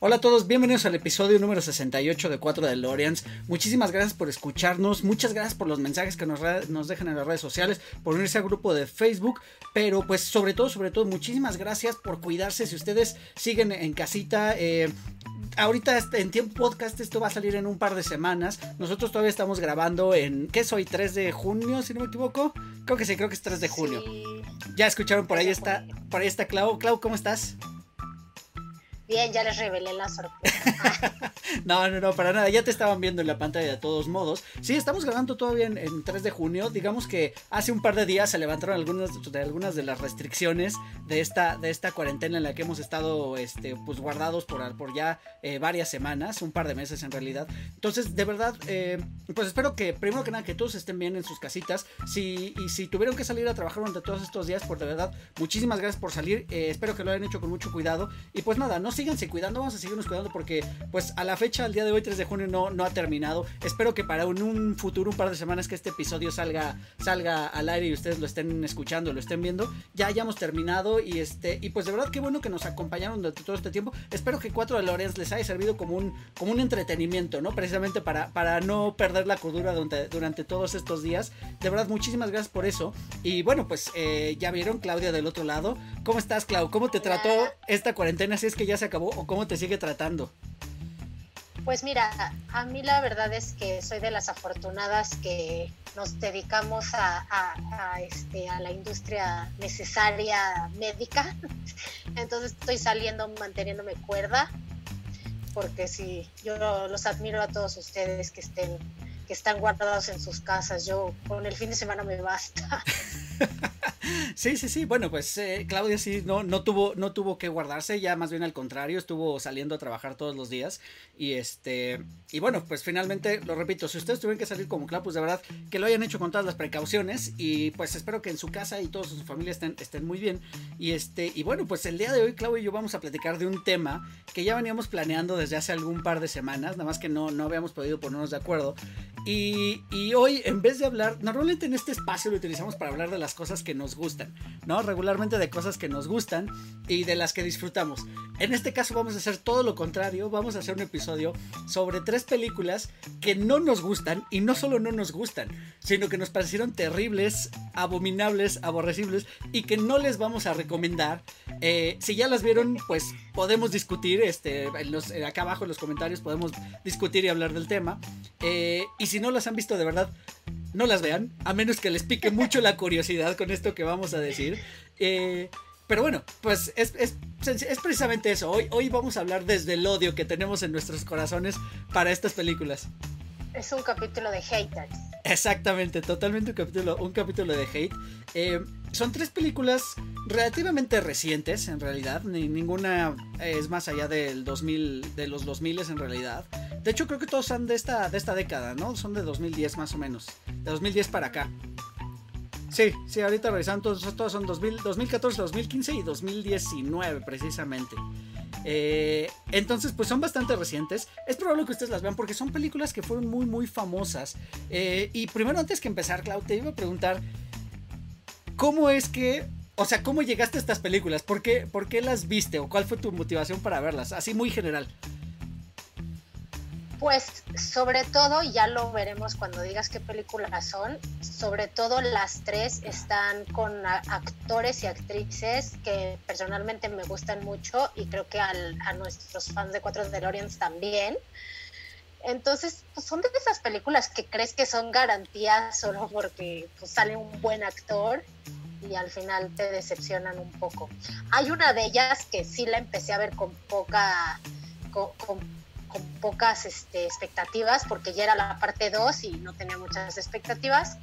Hola a todos, bienvenidos al episodio número 68 de 4 de DeLoreans. Muchísimas gracias por escucharnos, muchas gracias por los mensajes que nos, nos, dejan en las redes sociales, por unirse al grupo de Facebook, pero pues sobre todo, sobre todo, muchísimas gracias por cuidarse. Si ustedes siguen en casita, eh, ahorita este, en tiempo podcast esto va a salir en un par de semanas. Nosotros todavía estamos grabando en, ¿qué soy? 3 de junio, si no me equivoco. Creo que sí, creo que es 3 de junio. Ya escucharon, por ahí está, por ahí está Clau. Clau, ¿cómo estás? Bien, ya les revelé la sorpresa. no, no, no, para nada. Ya te estaban viendo en la pantalla de todos modos. Sí, estamos grabando todavía en, 3 de junio. Digamos que hace un par de días se levantaron algunas de, algunas de las restricciones de esta, de esta cuarentena en la que hemos estado este, pues, guardados por, por ya eh, varias semanas, un par de meses en realidad. Entonces, de verdad, eh, pues espero que, primero que nada, que todos estén bien en sus casitas. Si, y si tuvieron que salir a trabajar durante todos estos días, pues de verdad, muchísimas gracias por salir. Eh, espero que lo hayan hecho con mucho cuidado. Y pues nada, no síganse cuidando, vamos a seguirnos cuidando porque pues a la fecha, al día de hoy, 3 de junio, no, no ha terminado. Espero que para un, futuro, un par de semanas que este episodio salga, salga al aire y ustedes lo estén escuchando, lo estén viendo, ya hayamos terminado y este, y pues de verdad qué bueno que nos acompañaron durante todo este tiempo. Espero que 4 de Lorenz les haya servido como un, como un entretenimiento, ¿no? Precisamente para, para no perder la cordura durante, durante todos estos días. De verdad, muchísimas gracias por eso. Y bueno, pues eh, ya vieron, Claudia del otro lado. ¿Cómo estás, Clau? ¿Cómo te trató esta cuarentena? Si es que ya se acabó o cómo te sigue tratando? Pues mira, a mí la verdad es que soy de las afortunadas que nos dedicamos a, este, a la industria necesaria médica. Entonces estoy saliendo manteniéndome cuerda, porque sí, yo los admiro a todos ustedes que estén que están guardados en sus casas. Yo con el fin de semana me basta. Sí, sí, sí. Bueno, pues eh, Claudia sí no, no, tuvo, no tuvo que guardarse, ya más bien al contrario, estuvo saliendo a trabajar todos los días. Y este, y bueno, pues finalmente, lo repito, si ustedes tuvieron que salir como Clau, pues de verdad que lo hayan hecho con todas las precauciones. Y pues espero que en su casa y toda su familia estén, estén muy bien. Y este, y bueno, pues el día de hoy, Clau y yo vamos a platicar de un tema que ya veníamos planeando desde hace algún par de semanas, nada más que no, no habíamos podido ponernos de acuerdo. Y, hoy, en vez de hablar, normalmente en este espacio lo utilizamos para hablar de las cosas que nos gustan, ¿no? Regularmente de cosas que nos gustan y de las que disfrutamos. En este caso vamos a hacer todo lo contrario, vamos a hacer un episodio sobre tres películas que no nos gustan y no solo no nos gustan, sino que nos parecieron terribles, abominables, aborrecibles y que no les vamos a recomendar. Eh, si ya las vieron, pues podemos discutir, este, en acá abajo en los comentarios podemos discutir y hablar del tema. Eh, si no las han visto de verdad, no las vean, a menos que les pique mucho la curiosidad con esto que vamos a decir. Eh, pero bueno, pues es, precisamente eso. Hoy, hoy vamos a hablar desde el odio que tenemos en nuestros corazones para estas películas. Es un capítulo de haters. Exactamente, totalmente un capítulo, un capítulo de hate. Eh, son tres películas relativamente recientes, en realidad. Ni, ninguna es más allá del 2000, de los 2000 en realidad. De hecho, creo que todos son de esta, de esta década, ¿no? Son de 2010 más o menos. De 2010 para acá. Sí, sí, ahorita revisando, todos, son 2000, 2014, 2015 y 2019 precisamente. Eh, entonces, pues son bastante recientes. Es probable que ustedes las vean porque son películas que fueron muy, muy famosas. Eh, y primero, antes que empezar, Clau, te iba a preguntar, ¿cómo es que, o sea, cómo llegaste a estas películas? ¿Por qué, ¿Por qué las viste o cuál fue tu motivación para verlas? Así muy general. Pues sobre todo, ya lo veremos cuando digas qué películas son, sobre todo las tres están con actores y actrices que personalmente me gustan mucho y creo que a nuestros fans de Cuatro DeLoreans también. Entonces, pues son de esas películas que crees que son garantías solo porque pues, sale un buen actor y al final te decepcionan un poco. Hay una de ellas que sí la empecé a ver con poca, pocas este, expectativas porque ya era la parte 2 y no tenía muchas expectativas.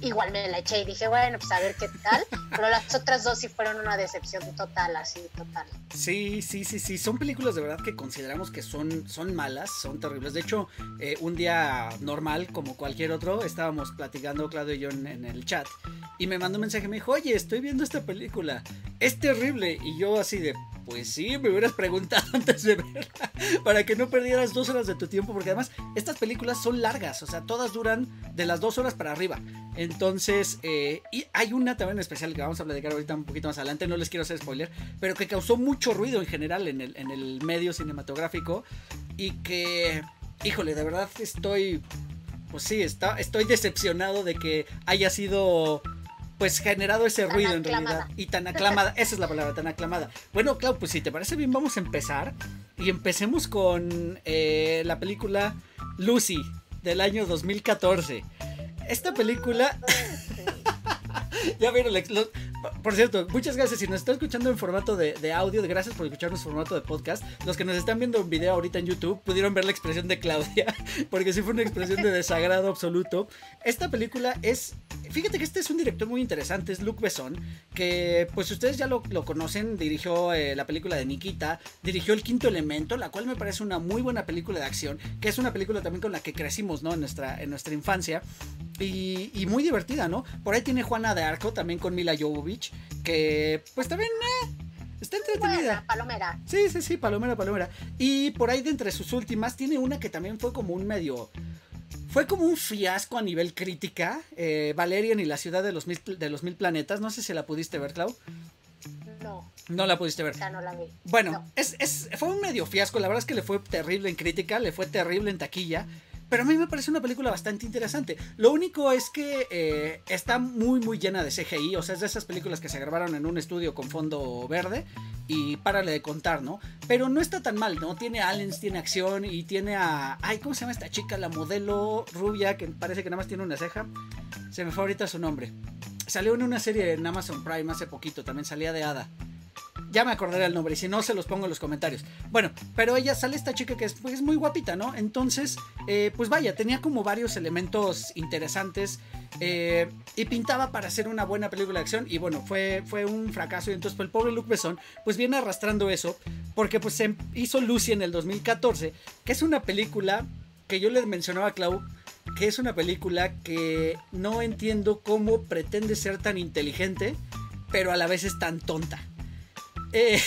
Igual me la eché y dije, bueno, pues a ver qué tal. Pero las otras dos sí fueron una decepción total, así, total. Sí, sí, sí, sí. Son películas de verdad que consideramos que son, son malas, son terribles. De hecho, eh, un día normal, como cualquier otro, estábamos platicando Claudio y yo en, en, el chat. Y me mandó un mensaje, me dijo, oye, estoy viendo esta película. Es terrible. Y yo así de, pues sí, me hubieras preguntado antes de verla. Para que no perdieras dos horas de tu tiempo. Porque además, estas películas son largas. O sea, todas duran de las dos horas para arriba. Entonces, eh, y hay una también especial que vamos a platicar ahorita un poquito más adelante, no les quiero hacer spoiler, pero que causó mucho ruido en general en el, en el medio cinematográfico y que, híjole, de verdad estoy, pues sí, está, estoy decepcionado de que haya sido pues generado ese Tan ruido en realidad y tan aclamada, esa es la palabra, tan aclamada. Bueno, Clau, pues si te parece bien vamos a empezar y empecemos con eh, la película Lucy del año 2014. Esta película ya vieron, los- por cierto, muchas gracias. Si nos está escuchando en formato de, de audio, gracias por escucharnos en formato de podcast. Los que nos están viendo en video ahorita en YouTube pudieron ver la expresión de Claudia, porque sí fue una expresión de desagrado absoluto. Esta película es, fíjate que este es un director muy interesante, es Luc Besson, que pues ustedes ya lo, lo conocen, dirigió eh, la película de Nikita, dirigió El Quinto Elemento, la cual me parece una muy buena película de acción, que es una película también con la que crecimos, ¿no? En nuestra, en nuestra infancia. Y, y muy divertida, ¿no? Por ahí tiene Juana de Arco, también con Mila Jovovich, que pues también eh, está entretenida. Buena, palomera. Sí, sí, sí, Palomera, Palomera. Y por ahí de entre sus últimas tiene una que también fue como un medio... Fue como un fiasco a nivel crítica, eh, Valerian y la ciudad de los, mil, de los mil planetas. No sé si la pudiste ver, Clau. No, No la pudiste ver. ya no la vi. Bueno, No. es, es- fue un medio fiasco. La verdad es que le fue terrible en crítica, le fue terrible en taquilla. Pero a mí me parece una película bastante interesante. Lo único es que eh, está muy, muy llena de CGI. O sea, es de esas películas que se grabaron en un estudio con fondo verde. Y párale de contar, ¿no? Pero no está tan mal, ¿no? Tiene aliens, tiene acción y tiene a. Ay, ¿cómo se llama esta chica? La modelo rubia que parece que nada más tiene una ceja. Se me fue ahorita su nombre. Salió en una serie en Amazon Prime hace poquito. También salía de Hada. Ya me acordaré el nombre y si no se los pongo en los comentarios. Bueno, pero ella sale esta chica que es, pues, muy guapita, ¿no? Entonces, eh, pues vaya, tenía como varios elementos interesantes eh, y pintaba para hacer una buena película de acción y bueno, fue, fue un fracaso y entonces pues, el pobre Luc Besson pues viene arrastrando eso porque pues se hizo Lucy en el 2014, que es una película que yo le mencionaba a Clau que es una película que no entiendo cómo pretende ser tan inteligente, pero a la vez es tan tonta. Eh,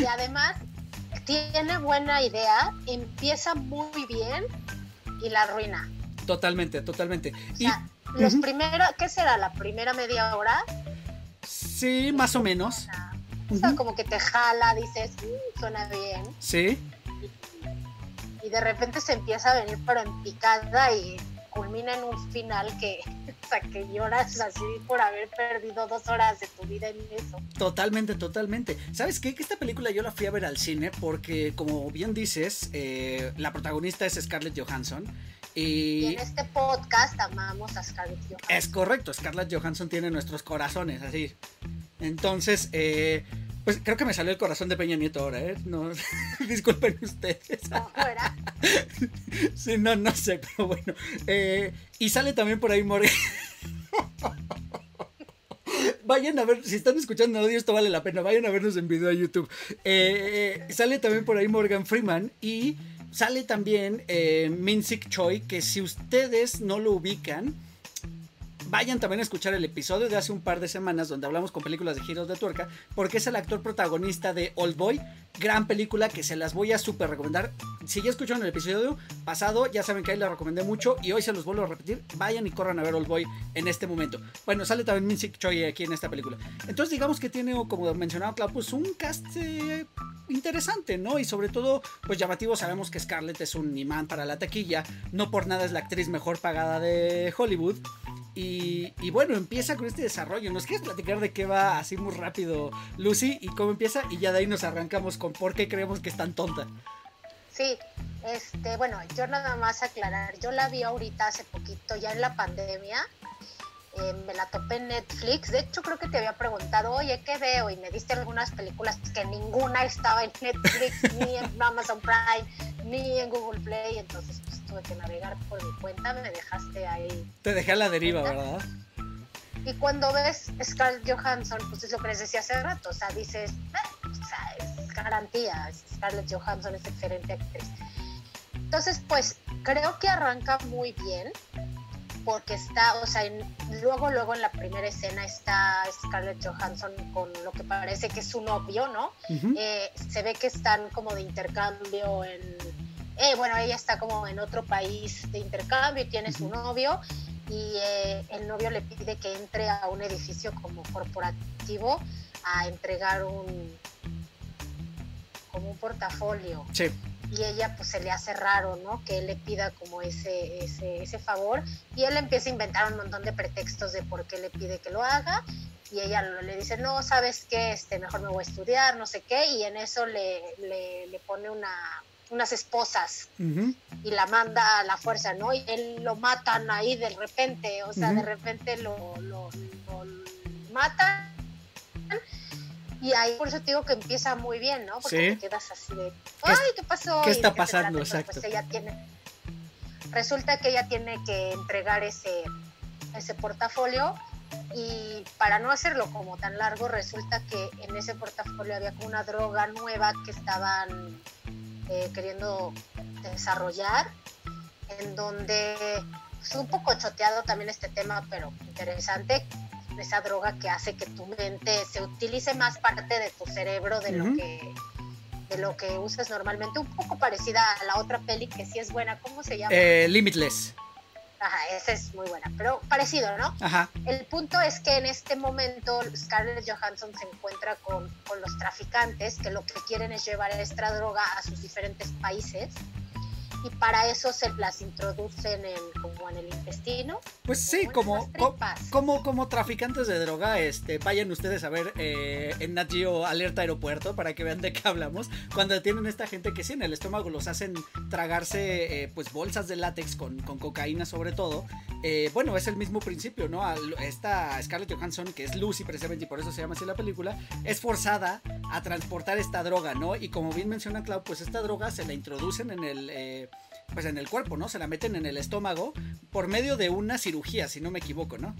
Y además tiene buena idea, empieza muy bien y la arruina. totalmente, totalmente. O Y los Ujú. primeros, ¿qué será? La primera media hora, sí, más o menos. o sea, como que te jala, dices, "Mm, suena bien. Sí, Y de repente se empieza a venir pero en picada y culmina en un final que, o sea, que lloras así por haber perdido dos horas de tu vida en eso. totalmente, totalmente. ¿Sabes qué? Que esta película yo la fui a ver al cine porque, como bien dices, eh, la protagonista es Scarlett Johansson. Y Y en este podcast amamos a Scarlett Johansson. es correcto, Scarlett Johansson tiene nuestros corazones, así. Entonces, eh, pues creo que me salió el corazón de Peña Nieto ahora, ¿eh? No, disculpen ustedes. ¿No? Sí, no, no sé, pero bueno. Eh, y sale también por ahí Morgan. Vayan a ver, si están escuchando audio, esto vale la pena. Vayan a vernos en video a YouTube. Eh, eh, sale también por ahí Morgan Freeman y sale también eh, Min-Sik Choi, que si ustedes no lo ubican, vayan también a escuchar el episodio de hace un par de semanas donde hablamos con películas de giros de tuerca, porque es el actor protagonista de Old Boy, gran película que se las voy a súper recomendar. Si ya escucharon el episodio pasado, ya saben que ahí la recomendé mucho y hoy se los vuelvo a repetir. Vayan y corran a ver Old Boy en este momento. Bueno, sale también Min-Sik Choi aquí en esta película. Entonces, digamos que tiene, como mencionaba Clau, pues un cast eh, interesante, ¿no? Y sobre todo, pues llamativo, sabemos que Scarlett es un imán para la taquilla, no por nada es la actriz mejor pagada de Hollywood. Y, bueno, empieza con este desarrollo. ¿Nos quieres platicar de qué va así muy rápido, Lucy? Y cómo empieza, y ya de ahí nos arrancamos con por qué creemos que es tan tonta. Sí, este, bueno, yo nada más aclarar, yo la vi ahorita hace poquito, ya en la pandemia, eh, me la topé en Netflix, de hecho creo que te había preguntado, oye, ¿qué veo? Y me diste algunas películas que ninguna estaba en Netflix, ni en Amazon Prime, ni en Google Play, entonces tuve que navegar por mi cuenta, me dejaste ahí. Te dejé a la deriva, ¿verdad? Y cuando ves Scarlett Johansson, pues es lo que les decía hace rato, o sea, dices, eh, o sea, es garantía, Scarlett Johansson es excelente actriz. Entonces, pues creo que arranca muy bien, porque está, o sea, luego, luego en la primera escena está Scarlett Johansson con lo que parece que es su novio, ¿no? Eh, se ve que están como de intercambio en, eh, bueno, ella está como en otro país de intercambio y tiene su novio y eh, el novio le pide que entre a un edificio como corporativo a entregar un como un portafolio. Sí y ella pues se le hace raro, ¿no? Que él le pida como ese, ese, ese favor y él empieza a inventar un montón de pretextos de por qué le pide que lo haga y ella le dice, no, ¿sabes qué? Este, mejor me voy a estudiar, no sé qué, y en eso le, le, pone una, unas esposas y la manda a la fuerza, ¿no? Y él lo matan ahí de repente, o sea, de repente lo, lo, lo matan y ahí por eso te digo que empieza muy bien, ¿no? Porque te quedas así de, ay, ¿qué pasó? ¿Qué está pasando? Pues Exacto. ella tiene, resulta que ella tiene que entregar ese, ese portafolio y para no hacerlo como tan largo, resulta que en ese portafolio había como una droga nueva que estaban eh, queriendo desarrollar, en donde es un poco choteado también este tema, pero interesante, esa droga que hace que tu mente se utilice más parte de tu cerebro de lo que de lo que usas normalmente, un poco parecida a la otra peli que sí es buena, ¿cómo se llama? Eh, Limitless. Ajá, esa es muy buena, pero parecido, ¿no? Ajá. El punto es que en este momento Scarlett Johansson se encuentra con, con los traficantes que lo que quieren es llevar esta droga a sus diferentes países y para eso se las introducen en, como en el intestino. Pues sí, como, como, como, traficantes de droga, este, vayan ustedes a ver eh, en Nat Geo Alerta Aeropuerto para que vean de qué hablamos. Cuando tienen esta gente que sí en el estómago los hacen tragarse eh, pues bolsas de látex con, con cocaína sobre todo. Eh, bueno, es el mismo principio, ¿no? Esta Scarlett Johansson, que es Lucy precisamente y por eso se llama así la película, es forzada a transportar esta droga, ¿no? Y como bien menciona Clau, pues esta droga se la introducen en el pues en el cuerpo, ¿no? Se la meten en el estómago por medio de una cirugía, si no me equivoco, ¿no?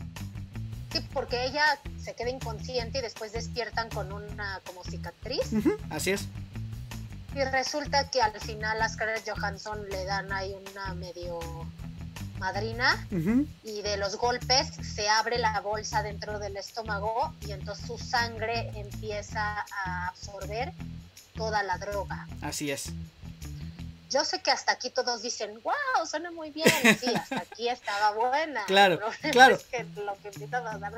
Sí, porque ella se queda inconsciente y después despiertan con una como cicatriz. así es. Y resulta que al final a Scarlett Johansson le dan ahí una medio madrina y de los golpes se abre la bolsa dentro del estómago y entonces su sangre empieza a absorber toda la droga. Así es yo sé que hasta aquí todos dicen, wow, suena muy bien. Sí, hasta aquí estaba buena. Claro, claro. lo que empieza a dar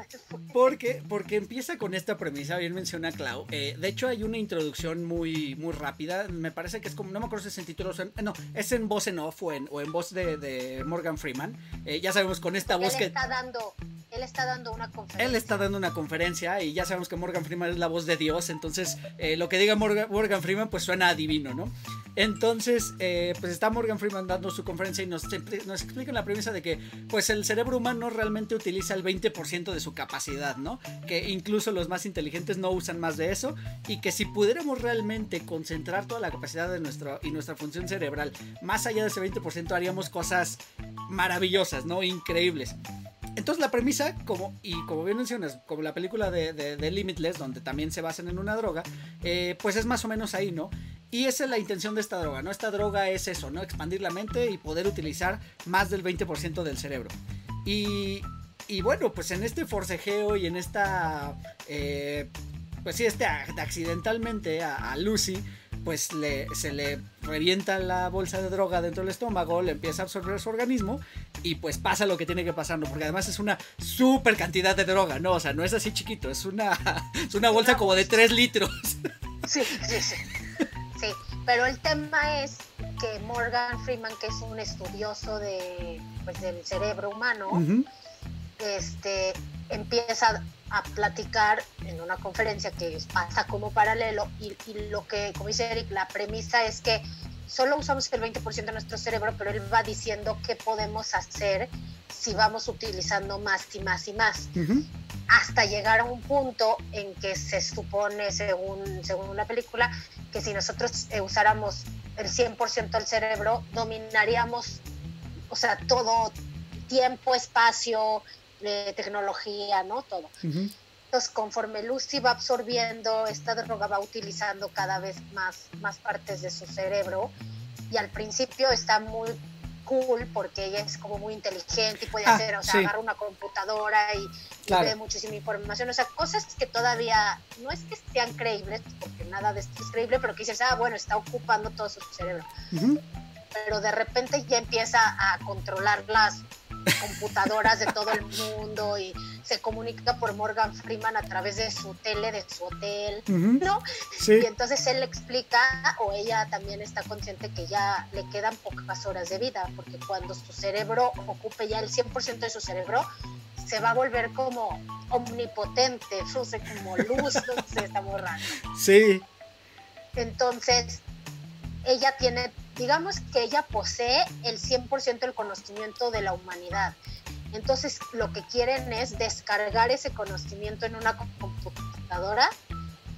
porque, porque empieza con esta premisa, bien menciona Clau. Eh, de hecho, hay una introducción muy, muy rápida. Me parece que es como, no me acuerdo si es en título, no, es en voz en off o en, o en voz de, Morgan Freeman. Eh, ya sabemos con esta voz que. Está dando él está dando una conferencia. Él está dando una conferencia y ya sabemos que Morgan Freeman es la voz de Dios, entonces eh, lo que diga Morgan, Freeman pues suena adivino, ¿no? Entonces, eh, pues está Morgan Freeman dando su conferencia y nos, nos explica la premisa de que pues el cerebro humano realmente utiliza el 20% de su capacidad, ¿no? Que incluso los más inteligentes no usan más de eso y que si pudiéramos realmente concentrar toda la capacidad de nuestro y nuestra función cerebral más allá de ese 20% haríamos cosas maravillosas, ¿no? Increíbles. Entonces la premisa, como, y como bien mencionas, como la película de, Limitless, donde también se basan en una droga, eh, pues es más o menos ahí, ¿no? Y esa es la intención de esta droga, ¿no? Esta droga es eso, ¿no? Expandir la mente y poder utilizar más del 20% del cerebro. Y, y, bueno, pues en este forcejeo y en esta... Eh, pues sí, este accidentalmente a Lucy pues le, se le revienta la bolsa de droga dentro del estómago, le empieza a absorber su organismo y pues pasa lo que tiene que pasar, ¿no? Porque además es una super cantidad de droga, ¿no? O sea, no es así chiquito, es una, es una bolsa como de 3 litros. Sí, sí, sí. Sí, pero el tema es que Morgan Freeman, que es un estudioso de, pues, del cerebro humano, este, empieza a platicar en una conferencia que pasa como paralelo y, lo que, como dice Eric, la premisa es que solo usamos el 20% de nuestro cerebro, pero él va diciendo qué podemos hacer si vamos utilizando más y más y más. Hasta llegar a un punto en que se supone, según, según la película, que si nosotros eh, usáramos el 100% del cerebro, dominaríamos o sea, todo, tiempo, espacio, eh, tecnología, ¿no? Todo. Entonces, conforme Lucy va absorbiendo, esta droga va utilizando cada vez más, más partes de su cerebro y al principio está muy cool porque ella es como muy inteligente y puede ah, hacer, o sea, agarra una computadora y, ve muchísima información, o sea, cosas que todavía no es que sean creíbles, porque nada de esto es creíble, pero que dices, ah, bueno, está ocupando todo su cerebro. Pero de repente ya empieza a controlar las computadoras de todo el mundo y se comunica por Morgan Freeman a través de su tele, de su hotel, ¿no? Y entonces él le explica, o ella también está consciente que ya le quedan pocas horas de vida, porque cuando su cerebro ocupe ya el 100% de su cerebro, se va a volver como omnipotente, como luz, no sé, está muy raro. Sí. Entonces, ella tiene digamos que ella posee el 100% del conocimiento de la humanidad. Entonces lo que quieren es descargar ese conocimiento en una computadora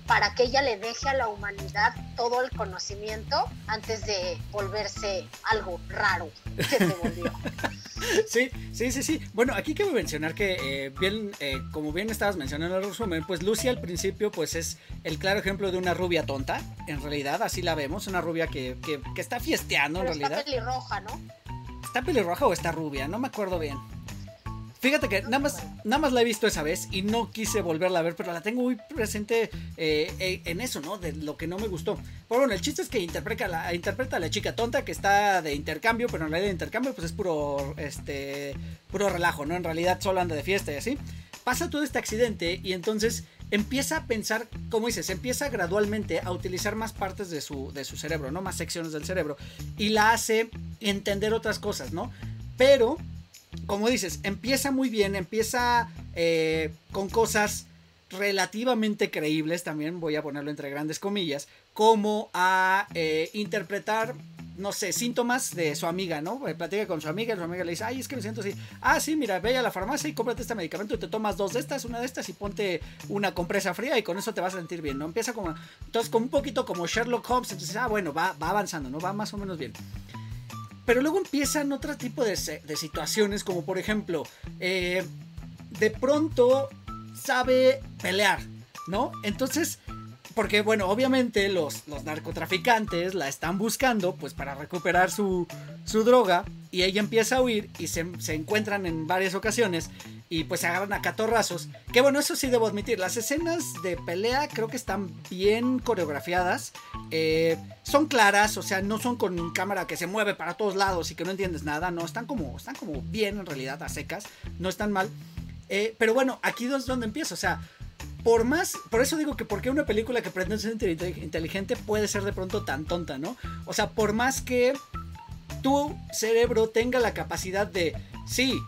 para que ella le deje a la humanidad todo el conocimiento antes de volverse algo raro que se volvió. Sí, sí, sí, sí. Bueno, aquí quiero mencionar que eh, bien, eh, como bien estabas mencionando el resumen, pues Lucy al principio pues es el claro ejemplo de una rubia tonta, en realidad, así la vemos, una rubia que, que, que está fiesteando en realidad. Está pelirroja, ¿no? ¿Está pelirroja o está rubia? No me acuerdo bien. Fíjate que nada más, nada más la he visto esa vez y no quise volverla a ver, pero la tengo muy presente eh, eh, en eso, ¿no? De lo que no me gustó. Pero bueno, el chiste es que interpreta, la, interpreta a la chica tonta que está de intercambio, pero en realidad de intercambio pues es puro, este, puro relajo, ¿no? En realidad solo anda de fiesta y así. Pasa todo este accidente y entonces empieza a pensar, como dices, empieza gradualmente a utilizar más partes de su, de su cerebro, ¿no? Más secciones del cerebro. Y la hace entender otras cosas, ¿no? Pero como dices, empieza muy bien, empieza eh, con cosas relativamente creíbles, también voy a ponerlo entre grandes comillas, como a eh, interpretar, no sé, síntomas de su amiga, ¿no? Eh, platica con su amiga y su amiga le dice, ay, es que me siento así. Ah, sí, mira, ve a la farmacia y cómprate este medicamento y te tomas dos de estas, una de estas y ponte una compresa fría y con eso te vas a sentir bien, ¿no? Empieza como, entonces, como un poquito como Sherlock Holmes, entonces, ah, bueno, va, va avanzando, ¿no? Va más o menos bien. Pero luego empiezan otro tipo de, situaciones, como por ejemplo, eh, de pronto sabe pelear, ¿no? Entonces, porque bueno, obviamente los, los, narcotraficantes la están buscando pues para recuperar su, su droga y ella empieza a huir y se, se, encuentran en varias ocasiones y pues se agarran a catorrazos. Que bueno, eso sí debo admitir, las escenas de pelea creo que están bien coreografiadas. Eh, son claras, o sea, no son con cámara que se mueve para todos lados y que no entiendes nada, no, están como, están como bien en realidad, a secas, no están mal. Eh, pero bueno, aquí es donde empiezo, o sea, por más, por eso digo que porque una película que pretende ser inteligente puede ser de pronto tan tonta, ¿no? O sea, por más que tu cerebro tenga la capacidad de, sí,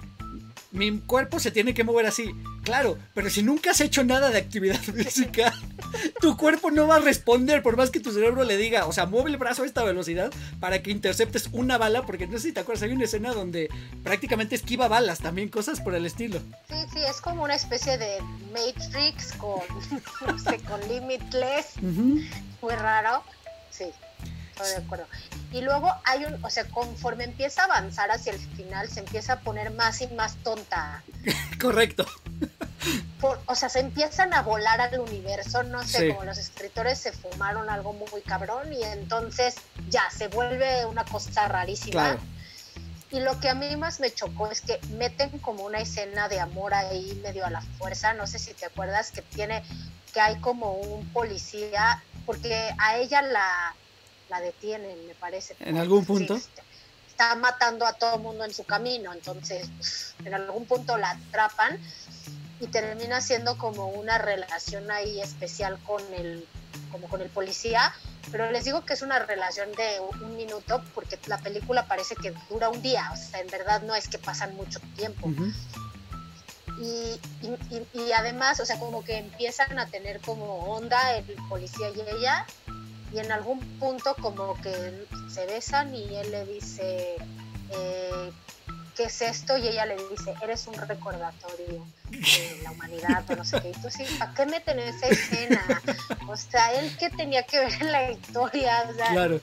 mi cuerpo se tiene que mover así. Claro, pero si nunca has hecho nada de actividad física, tu cuerpo no va a responder por más que tu cerebro le diga, o sea, mueve el brazo a esta velocidad para que interceptes una bala, porque no sé si te acuerdas, hay una escena donde prácticamente esquiva balas, también cosas por el estilo. Sí, sí, es como una especie de Matrix con, no sé, con Limitless, muy raro, sí de acuerdo. Y luego hay un, o sea, conforme empieza a avanzar hacia el final, se empieza a poner más y más tonta. Correcto. o sea, se empiezan a volar al universo, no sé, como los escritores se fumaron algo muy cabrón y entonces ya se vuelve una cosa rarísima. Y lo que a mí más me chocó es que meten como una escena de amor ahí medio a la fuerza, no sé si te acuerdas que tiene que hay como un policía porque a ella la la detienen, me parece. ¿En algún punto? está matando a todo el mundo en su camino, entonces en algún punto la atrapan y termina siendo como una relación ahí especial con el, como con el policía, pero les digo que es una relación de un minuto porque la película parece que dura un día, o sea, en verdad no es que pasan mucho tiempo. y, y, y, además, o sea, como que empiezan a tener como onda el policía y ella, y en algún punto como que se besan y él le dice, eh, ¿qué es esto? Y ella le dice, eres un recordatorio de la humanidad o no sé qué. Y tú sí, ¿para qué meten esa escena? O sea, él qué tenía que ver en la historia. claro.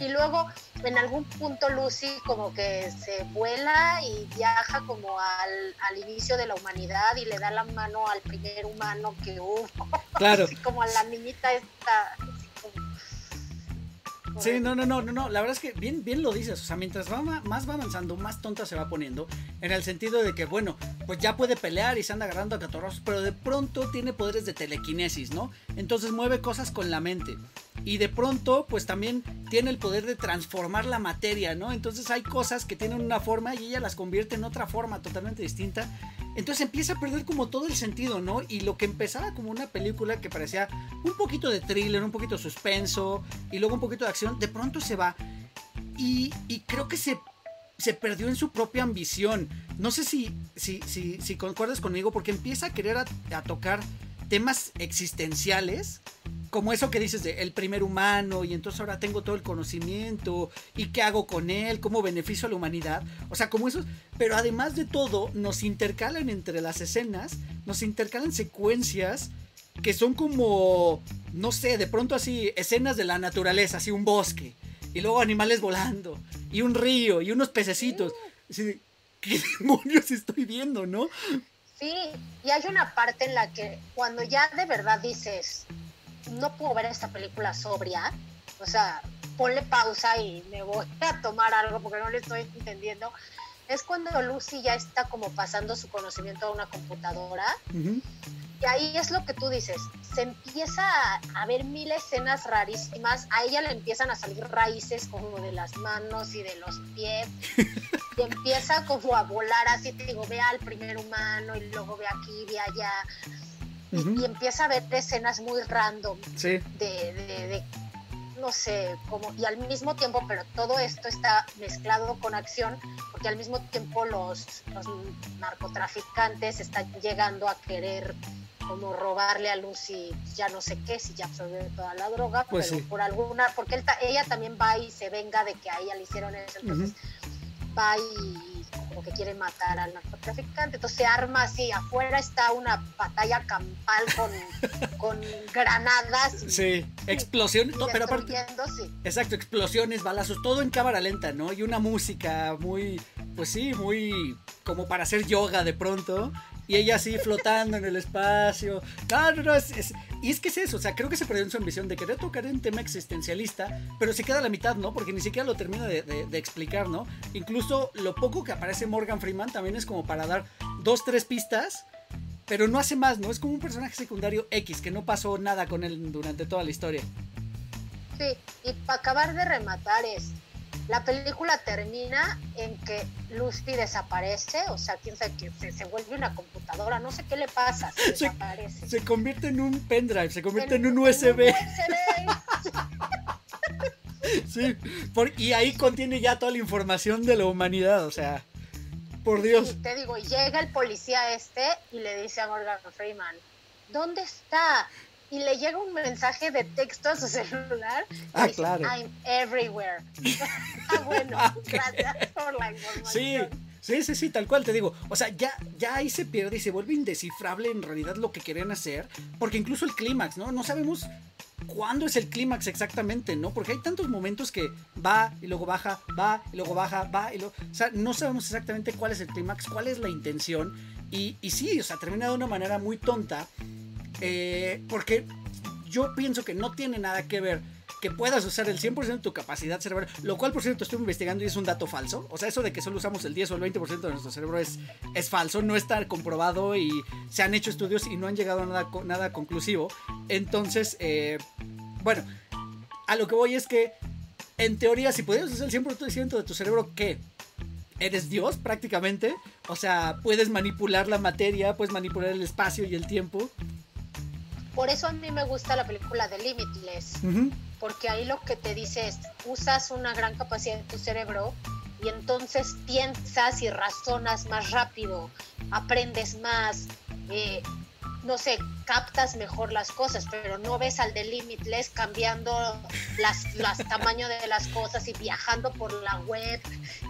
Y luego en algún punto Lucy como que se vuela y viaja como al, al inicio de la humanidad y le da la mano al primer humano que hubo. Claro. Así como a la niñita esta. Sí, no, no, no, no, no, la verdad es que bien, bien lo dices, o sea, mientras va, más va avanzando, más tonta se va poniendo, en el sentido de que, bueno, pues ya puede pelear y se anda agarrando a catorrazos, pero de pronto tiene poderes de telequinesis, ¿no? Entonces mueve cosas con la mente. Y de pronto, pues también tiene el poder de transformar la materia, ¿no? Entonces hay cosas que tienen una forma y ella las convierte en otra forma totalmente distinta. Entonces empieza a perder como todo el sentido, ¿no? Y lo que empezaba como una película que parecía un poquito de thriller, un poquito de suspenso y luego un poquito de acción, de pronto se va. Y, creo que se, se perdió en su propia ambición. No sé si, si, si, si concuerdas conmigo, porque empieza a querer a tocar temas existenciales como eso que dices de el primer humano y entonces ahora tengo todo el conocimiento y qué hago con él, cómo beneficio a la humanidad, o sea, como eso, pero además de todo nos intercalan entre las escenas, nos intercalan secuencias que son como, no sé, de pronto así, escenas de la naturaleza, así un bosque, y luego animales volando, y un río, y unos pececitos. Así, ¿Qué demonios estoy viendo, no? Sí, y hay una parte en la que cuando ya de verdad dices, no puedo ver esta película sobria. O sea, ponle pausa y me voy a tomar algo porque no le estoy entendiendo. Es cuando Lucy ya está como pasando su conocimiento a una computadora. Y ahí es lo que tú dices. Se empieza a, ver mil escenas rarísimas. A ella le empiezan a salir raíces como de las manos y de los pies. y empieza como a volar así. Te digo, ve al primer humano y luego ve aquí, ve allá. Y, empieza a ver escenas muy random de, de, no sé, como, y al mismo tiempo, pero todo esto está mezclado con acción, porque al mismo tiempo los, los narcotraficantes están llegando a querer como robarle a Lucy ya no sé qué, si ya absorbió toda la droga, pues pero por alguna, porque ella también va y se venga de que a ella le hicieron eso, entonces va y como que quiere matar al narcotraficante. Entonces se arma así, afuera está una batalla campal con, con granadas. sí, explosiones, pero aparte, Exacto, explosiones, balazos, todo en cámara lenta, ¿no? Y una música muy, pues sí, muy como para hacer yoga de pronto y ella así flotando en el espacio. No, no, es, y es que es eso, o sea, creo que se perdió en su ambición de querer tocar un tema existencialista, pero se queda a la mitad, ¿no? Porque ni siquiera lo termina de, de, explicar, ¿no? Incluso lo poco que aparece Morgan Freeman también es como para dar dos, tres pistas, pero no hace más, ¿no? Es como un personaje secundario X, que no pasó nada con él durante toda la historia. Sí, y para acabar de rematar es, la película termina en que Lucy desaparece, o sea, quién sabe que se, vuelve una computadora, no sé qué le pasa, se, desaparece. Se convierte en un pendrive, se convierte en, un USB. sí, y ahí contiene ya toda la información de la humanidad, o sea, por Dios. Y te digo, llega el policía este y le dice a Morgan Freeman, ¿dónde está? Y le llega un mensaje de texto a su celular. Ah, claro. I'm everywhere. ah, bueno, gracias por la información. Sí. Sí, sí, sí, tal cual te digo. O sea, ya, ya ahí se pierde y se vuelve indescifrable en realidad lo que querían hacer. Porque incluso el clímax, ¿no? No sabemos cuándo es el clímax exactamente, ¿no? Porque hay tantos momentos que va y luego baja, va y luego baja, va y luego... O sea, no sabemos exactamente cuál es el clímax, cuál es la intención. Y, y sí, o sea, termina de una manera muy tonta. Eh, porque yo pienso que no tiene nada que ver que puedas usar el 100% de tu capacidad cerebral, lo cual por cierto estoy investigando y es un dato falso. O sea, eso de que solo usamos el 10 o el 20% de nuestro cerebro es, es falso, no está comprobado y se han hecho estudios y no han llegado a nada, nada conclusivo. Entonces, eh, bueno, a lo que voy es que en teoría si pudieras usar el 100% de tu cerebro, ¿qué? eres Dios prácticamente. O sea, puedes manipular la materia, puedes manipular el espacio y el tiempo. Por eso a mí me gusta la película de Limitless, porque ahí lo que te dice es, usas una gran capacidad de tu cerebro y entonces piensas y razonas más rápido, aprendes más, eh, no sé, captas mejor las cosas, pero no ves al de Limitless cambiando las, las tamaño de las cosas y viajando por la web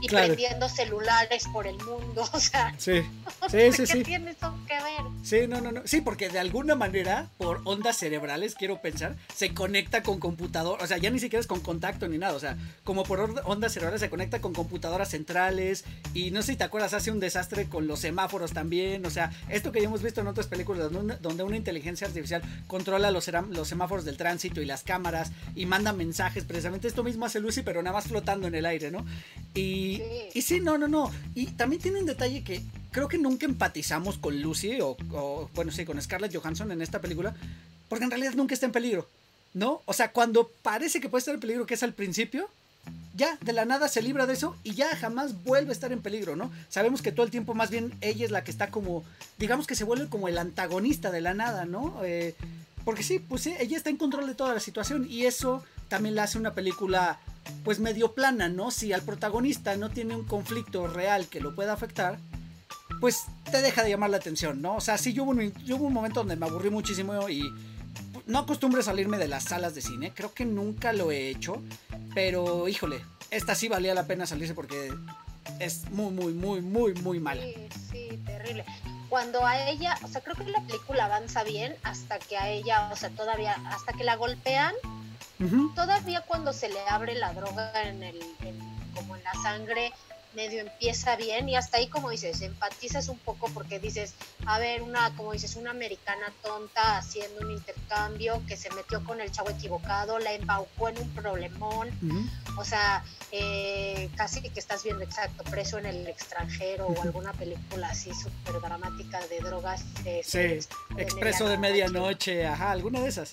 y prendiendo celulares por el mundo, o sea, sí, sí, sí, ¿qué tiene eso que ver? Sí, no, no, no, sí, porque de alguna manera, por ondas cerebrales, quiero pensar, se conecta con computador, o sea, ya ni siquiera es con contacto ni nada, o sea, como por ondas cerebrales se conecta con computadoras centrales y no sé si te acuerdas, hace un desastre con los semáforos también, o sea, esto que ya hemos visto en otras películas donde donde una inteligencia artificial controla los, los semáforos del tránsito y las cámaras y manda mensajes. Precisamente esto mismo hace Lucy, pero nada más flotando en el aire, ¿no? Y sí. y sí, no, no, no. Y también tiene un detalle que creo que nunca empatizamos con Lucy o, o, bueno, sí, con Scarlett Johansson en esta película, porque en realidad nunca está en peligro, ¿no? O sea, cuando parece que puede estar en peligro, que es al principio, ya de la nada se libra de eso y ya jamás vuelve a estar en peligro, ¿no? Sabemos que todo el tiempo más bien ella es la que está como, digamos que se vuelve como el antagonista de la nada, ¿no? Eh, porque sí, pues sí, ella está en control de toda la situación y eso también la hace una película pues medio plana, ¿no? Si al protagonista no tiene un conflicto real que lo pueda afectar, pues te deja de llamar la atención, ¿no? O sea, sí, yo hubo un, hubo un momento donde me aburrí muchísimo y no acostumbro a salirme de las salas de cine, creo que nunca lo he hecho, pero híjole, esta sí valía la pena salirse porque es muy, muy, muy, muy, muy mala. Sí, sí, terrible. Cuando a ella, o sea, creo que la película avanza bien hasta que a ella, o sea, todavía, hasta que la golpean, uh -huh. todavía cuando se le abre la droga en el, en, como en la sangre, medio empieza bien y hasta ahí como dices, empatizas un poco porque dices, a ver, una, como dices, una americana tonta haciendo un intercambio que se metió con el chavo equivocado, la embaucó en un problemón, uh -huh. o sea, eh, casi que estás viendo exacto, preso en el extranjero uh -huh. o alguna película así súper dramática de drogas. De, sí, de Expreso de medianoche, ajá, alguna de esas.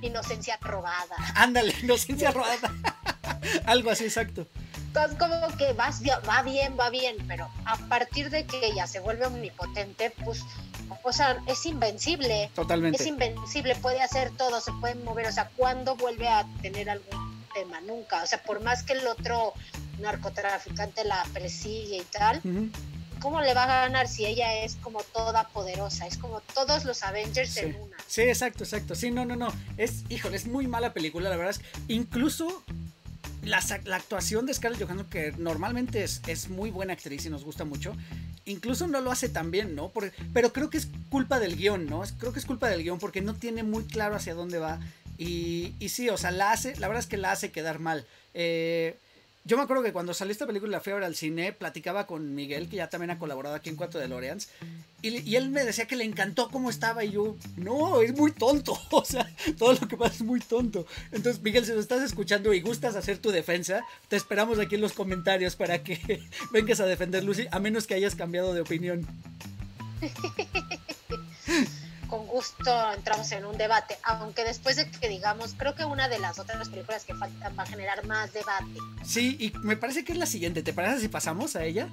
Inocencia robada. Ándale, inocencia robada. Algo así, exacto como que vas, va bien, va bien, pero a partir de que ella se vuelve omnipotente, pues, o sea, es invencible. Totalmente. Es invencible, puede hacer todo, se puede mover, o sea, ¿cuándo vuelve a tener algún tema? Nunca, o sea, por más que el otro narcotraficante la persigue y tal, uh -huh. ¿cómo le va a ganar si ella es como toda poderosa? Es como todos los Avengers sí. en una. Sí, exacto, exacto. Sí, no, no, no. Es, híjole, es muy mala película, la verdad es incluso la, actuación de Scarlett Johansson, que normalmente es, es, muy buena actriz y nos gusta mucho, incluso no lo hace tan bien, ¿no? Pero creo que es culpa del guion, ¿no? Creo que es culpa del guion porque no tiene muy claro hacia dónde va. Y, y sí, o sea, la hace, la verdad es que la hace quedar mal. Eh, yo me acuerdo que cuando salió esta película La al cine, platicaba con Miguel, que ya también ha colaborado aquí en Cuatro de Loreans, y, y, él me decía que le encantó cómo estaba, y yo, no, es muy tonto, o sea, todo lo que pasa es muy tonto. Entonces, Miguel, si nos estás escuchando y gustas hacer tu defensa, te esperamos aquí en los comentarios para que vengas a defender Lucy, a menos que hayas cambiado de opinión. con gusto entramos en un debate, aunque después de que digamos, creo que una de las otras películas que faltan va a generar más debate. Sí, y me parece que es la siguiente, ¿te parece si pasamos a ella?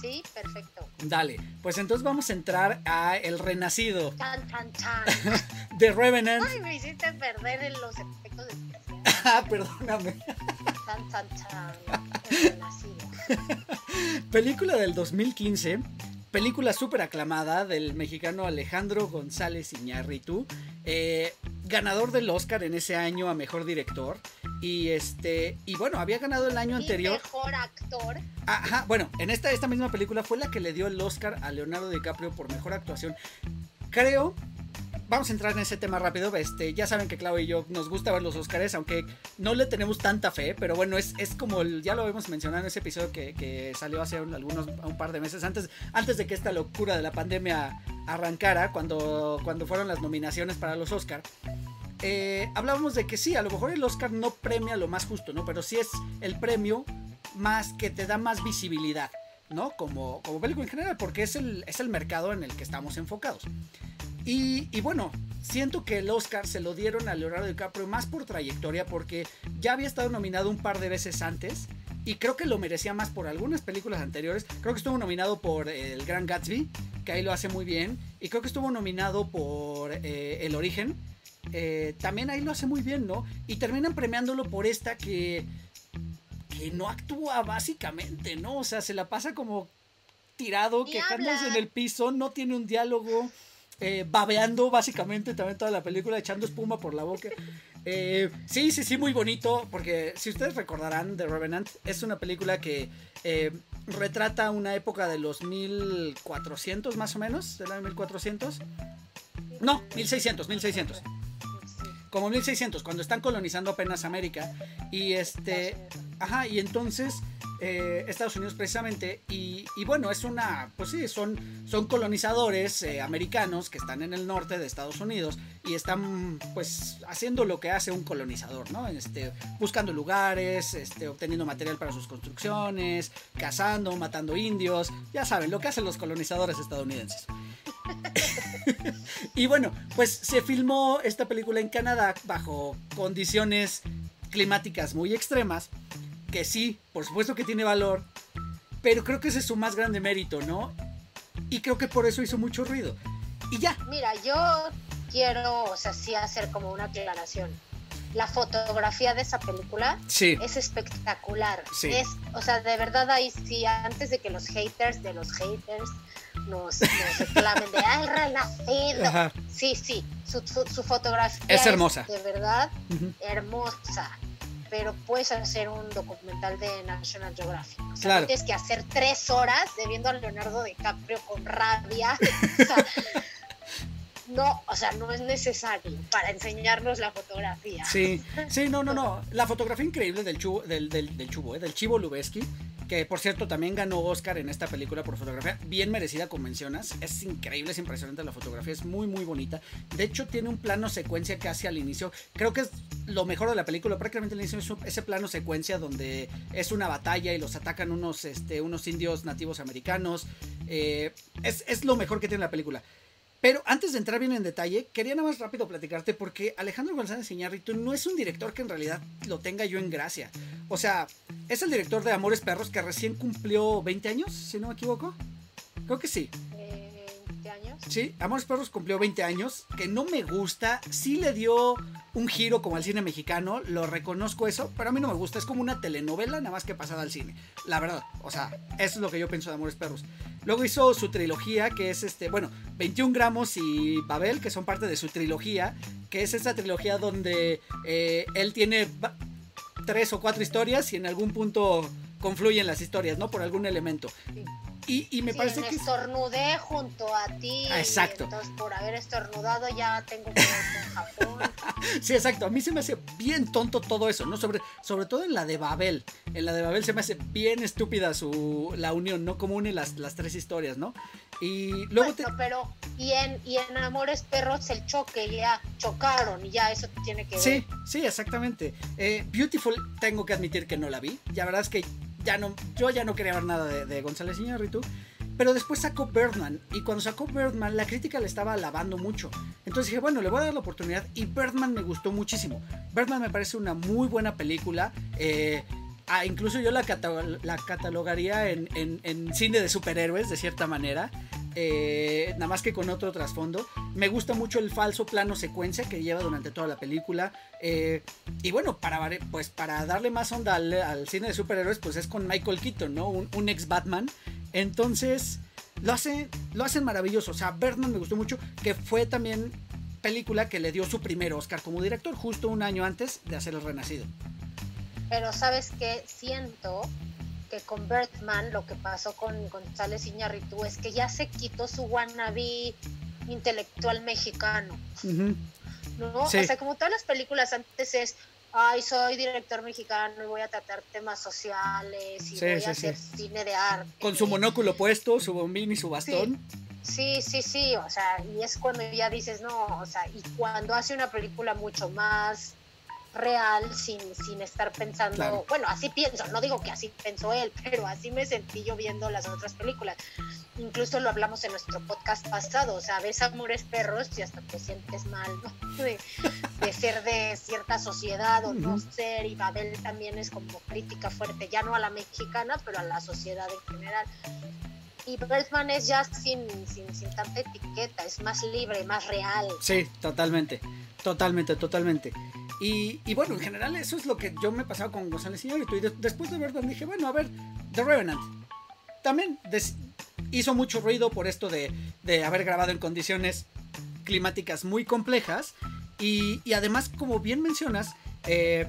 Sí, perfecto. Dale, pues entonces vamos a entrar a El Renacido. Chan, chan, chan. The Revenant. Ay, me hiciste perder en los efectos de Ah, perdóname. Chan, chan, chan. El Renacido. Película del 2015 película súper aclamada del mexicano Alejandro González Iñárritu, eh, ganador del Oscar en ese año a mejor director. Y este, y bueno, había ganado el año anterior. Mejor actor. Ajá, bueno, en esta, esta misma película fue la que le dio el Oscar a Leonardo DiCaprio por mejor actuación. Creo vamos a entrar en ese tema rápido. Este, ya saben que Clau y yo nos gusta ver los Oscars, aunque no le tenemos tanta fe, pero bueno, es, es como el, ya lo hemos mencionado en ese episodio que, que salió hace un, algunos un par de meses antes, antes de que esta locura de la pandemia arrancara, cuando, cuando fueron las nominaciones para los Oscars. Eh, hablábamos de que sí, a lo mejor el Oscar no premia lo más justo, ¿no? Pero sí es el premio más que te da más visibilidad, ¿no? Como, como película en general, porque es el, es el mercado en el que estamos enfocados. Y, y, bueno, siento que el Oscar se lo dieron a Leonardo DiCaprio más por trayectoria porque ya había estado nominado un par de veces antes y creo que lo merecía más por algunas películas anteriores. Creo que estuvo nominado por El Gran Gatsby, que ahí lo hace muy bien, y creo que estuvo nominado por eh, El Origen, eh, también ahí lo hace muy bien, ¿no? Y terminan premiándolo por esta que, que no actúa básicamente, ¿no? O sea, se la pasa como tirado, quejándose en el piso, no tiene un diálogo. eh, babeando básicamente también toda la película, echando espuma por la boca. Eh, sí, sí, sí, muy bonito, porque si ustedes recordarán, The Revenant es una película que eh, retrata una época de los 1400 más o menos, del año 1400. No, 1600, 1600 como 1600, cuando están colonizando apenas América. Y este, ajá, y entonces eh, Estados Unidos precisamente, y, bueno, es una, pues sí, son, son colonizadores eh, americanos que están en el norte de Estados Unidos y están pues haciendo lo que hace un colonizador, ¿no? Este, buscando lugares, este, obteniendo material para sus construcciones, cazando, matando indios, ya saben, lo que hacen los colonizadores estadounidenses. y bueno, pues se filmó esta película en Canadá bajo condiciones climáticas muy extremas, que sí, por supuesto que tiene valor, pero creo que ese es su más grande mérito, ¿no? Y creo que por eso hizo mucho ruido. Y ya. Mira, yo quiero, o sea, sí hacer como una aclaración. La fotografía de esa película es espectacular. Es, o sea, de verdad ahí sí, antes de que los haters de los haters nos, reclamen de ¡ay, renacido! Sí, sí, su, su, fotografía es hermosa. de verdad, hermosa. Pero puedes hacer un documental de National Geographic. O sea, tienes que hacer tres horas de viendo a Leonardo DiCaprio con rabia. O sea, no, o sea, no es necesario para enseñarnos la fotografía. Sí, sí, no, no, no. La fotografía increíble del chubo, del, del, del chubo, ¿eh? del Chivo Lubeski, que por cierto también ganó Oscar en esta película por fotografía, bien merecida como mencionas, es increíble, es impresionante la fotografía, es muy muy bonita, de hecho tiene un plano secuencia casi al inicio, creo que es lo mejor de la película, prácticamente al inicio es ese plano secuencia donde es una batalla y los atacan unos, este, unos indios nativos americanos, eh, es, es lo mejor que tiene la película. Pero antes de entrar bien en detalle, quería nada más rápido platicarte porque Alejandro González Iñárritu no es un director que en realidad lo tenga yo en gracia. O sea, es el director de Amores Perros que recién cumplió 20 años, si no me equivoco. Creo que sí. Sí, Amores Perros cumplió 20 años, que no me gusta, sí le dio un giro como al cine mexicano, lo reconozco eso, pero a mí no me gusta, es como una telenovela nada más que pasada al cine, la verdad, o sea, eso es lo que yo pienso de Amores Perros. Luego hizo su trilogía, que es este, bueno, 21 gramos y Babel, que son parte de su trilogía, que es esta trilogía donde eh, él tiene tres o cuatro historias y en algún punto confluyen las historias, ¿no? Por algún elemento. Y, me parece que. estornudé junto a ti. Ah, exacto. Entonces, por haber estornudado, ya tengo que ir con Japón. sí, exacto. A mí se me hace bien tonto todo eso, ¿no? Sobre, sobre todo en la de Babel. En la de Babel se me hace bien estúpida su, la unión, ¿no? Como une las, las tres historias, ¿no? Y luego pero y en, y en Amores Perros el choque, ya chocaron y ya eso tiene que ver. Sí, sí, exactamente. Eh, Beautiful, tengo que admitir que no la vi. La verdad es que yo ya no quería ver nada de, de González Iñárritu. Pero después sacó Birdman. Y cuando sacó Birdman, la crítica le estaba alabando mucho. Entonces dije, bueno, le voy a dar la oportunidad. Y Birdman me gustó muchísimo. Birdman me parece una muy buena película. Eh, ah, incluso yo la, catalogaría en, cine de superhéroes, de cierta manera. Eh, nada más que con otro trasfondo. Me gusta mucho el falso plano secuencia que lleva durante toda la película. Eh, y bueno, para, pues para darle más onda al, cine de superhéroes, pues es con Michael Keaton. Un, ex Batman. Entonces, lo hacen maravilloso. O sea, Birdman me gustó mucho, que fue también película que le dio su primer Oscar como director, justo un año antes de hacer El Renacido. Pero sabes que siento que con Bertman lo que pasó con González Iñárritu es que ya se quitó su wannabe intelectual mexicano. ¿No? O sea, como todas las películas antes es, ay, soy director mexicano y voy a tratar temas sociales y voy a hacer cine de arte. Con su monóculo puesto, su bombín y su bastón. Sí, sí, sí, o sea, y es cuando ya dices, no, o sea, y cuando hace una película mucho más real sin, sin estar pensando, bueno, así pienso, no digo que así pensó él, pero así me sentí yo viendo las otras películas. Incluso lo hablamos en nuestro podcast pasado, o sea, ves Amores Perros y hasta te sientes mal, ¿no? De, ser de cierta sociedad o no ser, y Babel también es como crítica fuerte, ya no a la mexicana, pero a la sociedad en general. Y Birdman es ya sin, sin, sin tanta etiqueta, es más libre, más real. Sí, totalmente, totalmente, totalmente. Y, bueno, en general eso es lo que yo me he pasado con González Iñárritu. Y después de verlo dije, bueno, a ver, The Revenant. También hizo mucho ruido por esto de, haber grabado en condiciones climáticas muy complejas y, además, como bien mencionas, eh,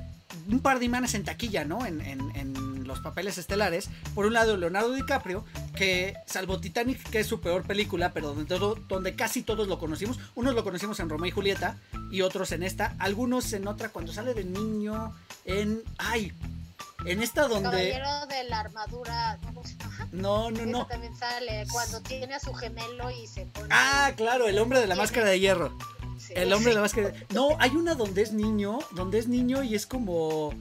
un par de imanes en taquilla, ¿no? En, los papeles estelares. Por un lado, Leonardo DiCaprio, que salvo Titanic, que es su peor película, pero donde, todo, donde casi todos lo conocimos. Unos lo conocimos en Romeo y Julieta y otros en esta. Algunos en otra, cuando sale de niño, en... ¡Ay! En esta donde... Caballero de la armadura... No, no, no. también sale cuando tiene a su gemelo y se pone... Ah, claro, el hombre de la máscara de hierro. El hombre de la máscara. No, hay una donde es niño, donde es niño y es como.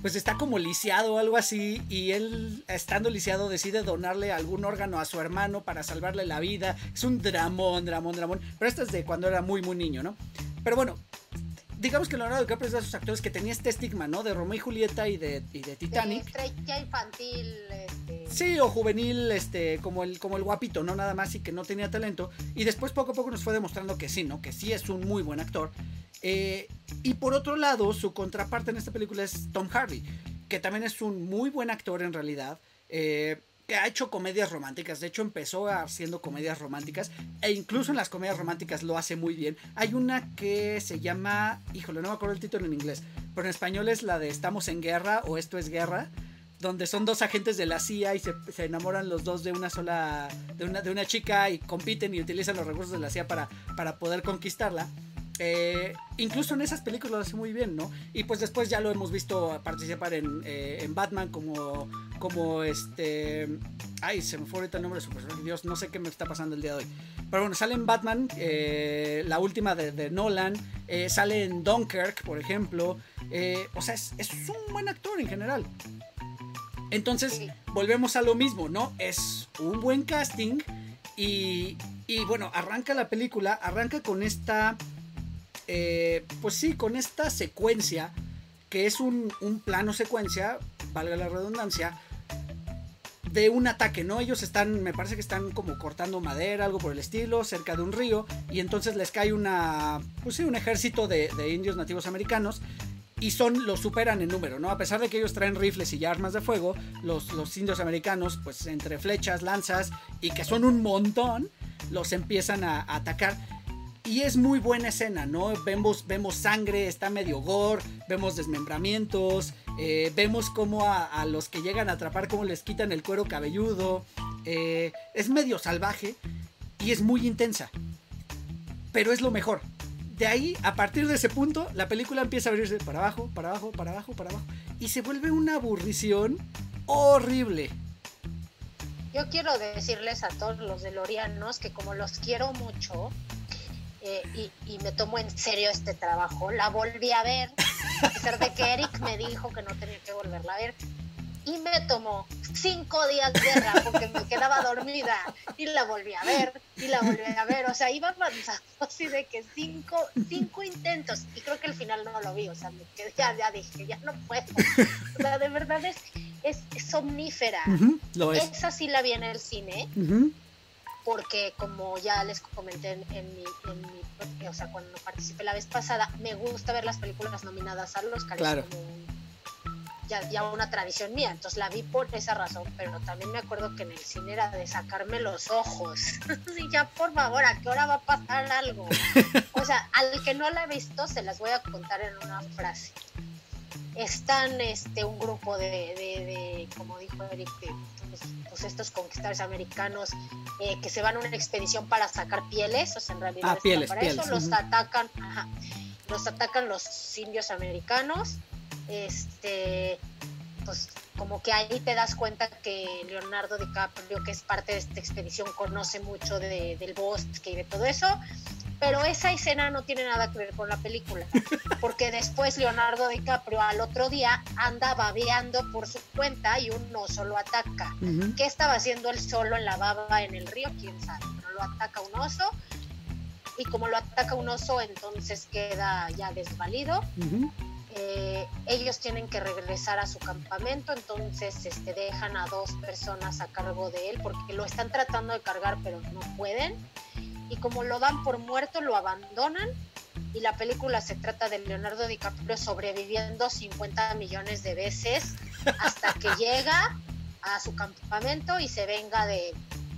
Pues está como lisiado o algo así. Y él, estando lisiado, decide donarle algún órgano a su hermano para salvarle la vida. Es un dramón, dramón, dramón. Pero esto es de cuando era muy, muy niño, ¿no? Pero bueno, digamos que Leonardo DiCaprio es de esos actores que tenía este estigma, ¿no? De Romeo y Julieta y de, y de Titanic. estrella infantil. Este... Sí, o juvenil, este, como el, como el guapito, ¿no? Nada más y que no tenía talento. Y después poco a poco nos fue demostrando que sí, ¿no? Que sí es un muy buen actor. Eh, y por otro lado, su contraparte en esta película es Tom Hardy, que también es un muy buen actor en realidad. Eh, que ha hecho comedias románticas. De hecho, empezó haciendo comedias románticas. E incluso en las comedias románticas lo hace muy bien. Hay una que se llama. Híjole, no me acuerdo el título en inglés. Pero en español es la de Estamos en guerra o Esto es guerra. Donde son dos agentes de la CIA y se, se enamoran los dos de una sola. De una, de una chica y compiten y utilizan los recursos de la CIA para, para poder conquistarla. Eh, incluso en esas películas lo hace muy bien, ¿no? Y pues después ya lo hemos visto participar en, eh, en Batman como, como este... Ay, se me fue ahorita el nombre de su personaje. Dios, no sé qué me está pasando el día de hoy. Pero bueno, sale en Batman, eh, la última de, de Nolan. Sale en Dunkirk, por ejemplo. O sea, es, es, un buen actor en general. Entonces, volvemos a lo mismo, ¿no? Es un buen casting. Y, y bueno, arranca la película, arranca con esta eh, pues sí, con esta secuencia, que es un, plano secuencia, valga la redundancia, de un ataque, ¿no? Ellos están, me parece que están como cortando madera, algo por el estilo, cerca de un río, y entonces les cae una, pues sí, un ejército de, indios nativos americanos. Y son, los superan en número, ¿no? A pesar de que ellos traen rifles y armas de fuego, los, indios americanos, pues entre flechas, lanzas, y que son un montón, los empiezan a atacar y es muy buena escena, ¿no? Vemos, vemos sangre, está medio gore, vemos desmembramientos, eh, vemos cómo a, los que llegan a atrapar, cómo les quitan el cuero cabelludo. Eh, es medio salvaje y es muy intensa. Pero es lo mejor. De ahí, a partir de ese punto, la película empieza a abrirse para abajo, para abajo, para abajo, para abajo. Y se vuelve una aburrición horrible. Yo quiero decirles a todos los delorianos que como los quiero mucho, eh, y, y, me tomo en serio este trabajo. La volví a ver, a pesar de que Eric me dijo que no tenía que volverla a ver. Y me tomó cinco días de guerra porque me quedaba dormida y la volví a ver y la volví a ver. O sea, iba avanzando así de que cinco, cinco intentos y creo que al final no lo vi. O sea, me quedé, ya, ya dije, ya no puedo. O sea, de verdad es, es, somnífera. Uh -huh, lo es. Esa sí la vi en el cine. Uh -huh porque como ya les comenté en, en, mi, en, mi, o sea, cuando participé la vez pasada, me gusta ver las películas nominadas al Oscar, claro. como ya, ya, una tradición mía, entonces la vi por esa razón, pero también me acuerdo que en el cine era de sacarme los ojos, y ya por favor, ¿a qué hora va a pasar algo? O sea, al que no la ha visto, se las voy a contar en una frase. Están este, un grupo de, de, de como dijo Eric, de, pues estos conquistadores americanos eh, que se van a una expedición para sacar pieles, o sea, en realidad ah, pieles, para pieles. eso los uh -huh. atacan, ajá, los atacan los indios americanos, este, pues como que ahí te das cuenta que Leonardo DiCaprio, que es parte de esta expedición, conoce mucho de, del bosque y de todo eso, pero esa escena no tiene nada que ver con la película, porque después Leonardo DiCaprio al otro día anda babeando por su cuenta y un oso lo ataca. Uh -huh. ¿Qué estaba haciendo él solo en la baba en el río? ¿Quién sabe? Pero lo ataca un oso y como lo ataca un oso, entonces queda ya desvalido. Uh -huh. eh, ellos tienen que regresar a su campamento, entonces este, dejan a dos personas a cargo de él porque lo están tratando de cargar pero no pueden y como lo dan por muerto lo abandonan. Y la película se trata de Leonardo DiCaprio sobreviviendo 50 millones de veces hasta que llega a su campamento y se venga de,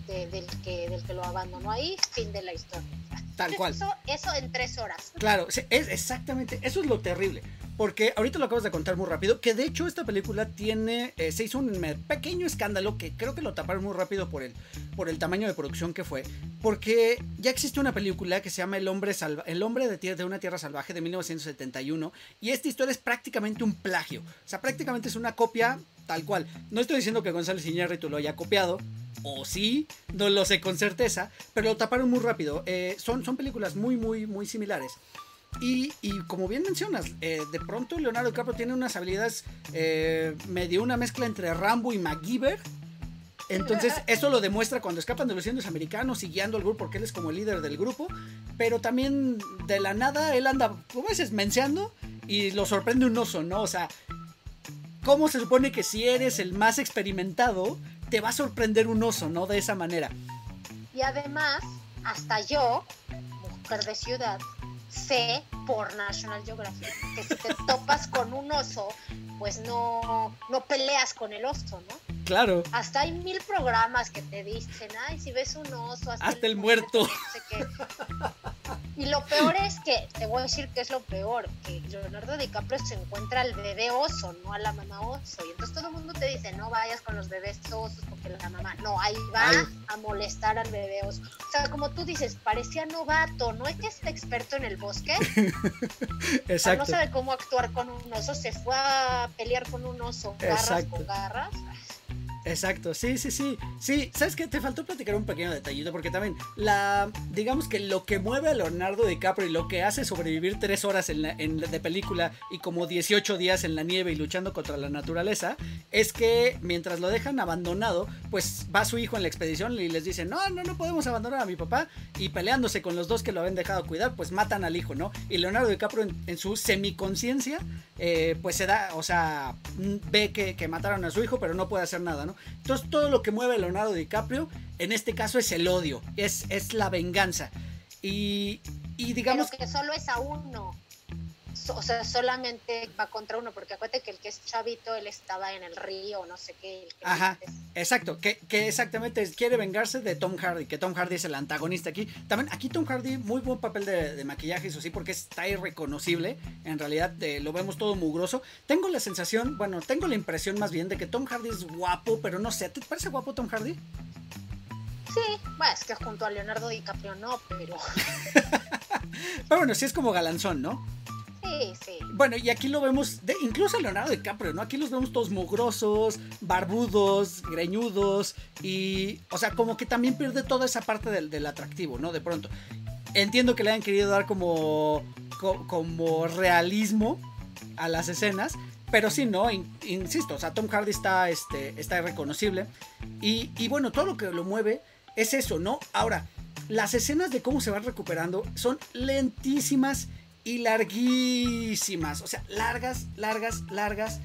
de, del, que, del que lo abandonó ahí, fin de la historia. Tal cual. Eso, eso en tres horas. Claro, es exactamente, eso es lo terrible. Porque ahorita lo acabas de contar muy rápido, que de hecho esta película tiene, eh, se hizo un pequeño escándalo que creo que lo taparon muy rápido por el, por el tamaño de producción que fue, porque ya existe una película que se llama El hombre, salva, el hombre de, de una tierra salvaje de 1971 y esta historia es prácticamente un plagio, o sea, prácticamente es una copia tal cual. No estoy diciendo que González Iñárritu lo haya copiado, o sí, no lo sé con certeza, pero lo taparon muy rápido. Eh, son, son películas muy, muy, muy similares. Y, como bien mencionas, eh, de pronto Leonardo DiCaprio tiene unas habilidades eh, medio una mezcla entre Rambo y MacGyver. Entonces, eso lo demuestra cuando escapan de los indios americanos y guiando al grupo, porque él es como el líder del grupo. Pero también de la nada, él anda, como veces, menseando y lo sorprende un oso, ¿no? O sea, ¿cómo se supone que si eres el más experimentado, te va a sorprender un oso, ¿no? De esa manera. Y además, hasta yo, mujer de ciudad, sé por National Geographic que si te topas con un oso, pues no, no peleas con el oso, ¿no? Claro. Hasta hay mil programas que te dicen, ay, si ves un oso, hasta, el, muerto. Y lo peor es que, te voy a decir que es lo peor, que Leonardo DiCaprio se encuentra al bebé oso, no a la mamá oso. Y entonces todo el mundo te dice, no vayas con los bebés osos porque la mamá, no, ahí va a molestar al bebé oso. O sea, como tú dices, parecía novato, no es que esté experto en el bosque. Exacto. no sabe cómo actuar con un oso, se fue a pelear con un oso, garras con garras. Exacto, sí, sí, sí. Sí, ¿sabes qué? Te faltó platicar un pequeño detallito porque también la, digamos que lo que mueve a Leonardo DiCaprio y lo que hace sobrevivir tres horas en, de película y como 18 días en la nieve y luchando contra la naturaleza es que mientras lo dejan abandonado, pues va su hijo en la expedición y les dice, no, no, no podemos abandonar a mi papá y peleándose con los dos que lo habían dejado cuidar, pues matan al hijo, ¿no? Y Leonardo DiCaprio en, su semiconciencia, eh, pues se da, o sea, ve que, que mataron a su hijo, pero no puede hacer nada, ¿no? Entonces todo lo que mueve a Leonardo DiCaprio, en este caso es el odio, es, es la venganza. Y, digamos... que solo es a uno. O sea, solamente va contra uno, porque acuérdate que el que es chavito, él estaba en el río, no sé qué. Ajá, exacto, que, que, exactamente quiere vengarse de Tom Hardy, que Tom Hardy es el antagonista aquí. También aquí Tom Hardy, muy buen papel de, maquillaje, eso sí, porque está irreconocible, en realidad lo vemos todo mugroso. Tengo la sensación, bueno, tengo la impresión más bien de que Tom Hardy es guapo, pero no sé, ¿te parece guapo Tom Hardy? Sí, bueno, es que junto a Leonardo DiCaprio no, pero... pero bueno, sí es como galanzón, ¿no? Sí, sí. Bueno, y aquí lo vemos, de, incluso Leonardo DiCaprio, ¿no? Aquí los vemos todos mugrosos, barbudos, greñudos, y, o sea, como que también pierde toda esa parte del, atractivo, ¿no? De pronto. Entiendo que le han querido dar como, como realismo a las escenas, pero sí, no, insisto, o sea, Tom Hardy está, este, está irreconocible. Y, y, bueno, todo lo que lo mueve es eso, ¿no? Ahora, las escenas de cómo se va recuperando son lentísimas y larguísimas. O sea, largas, largas, largas.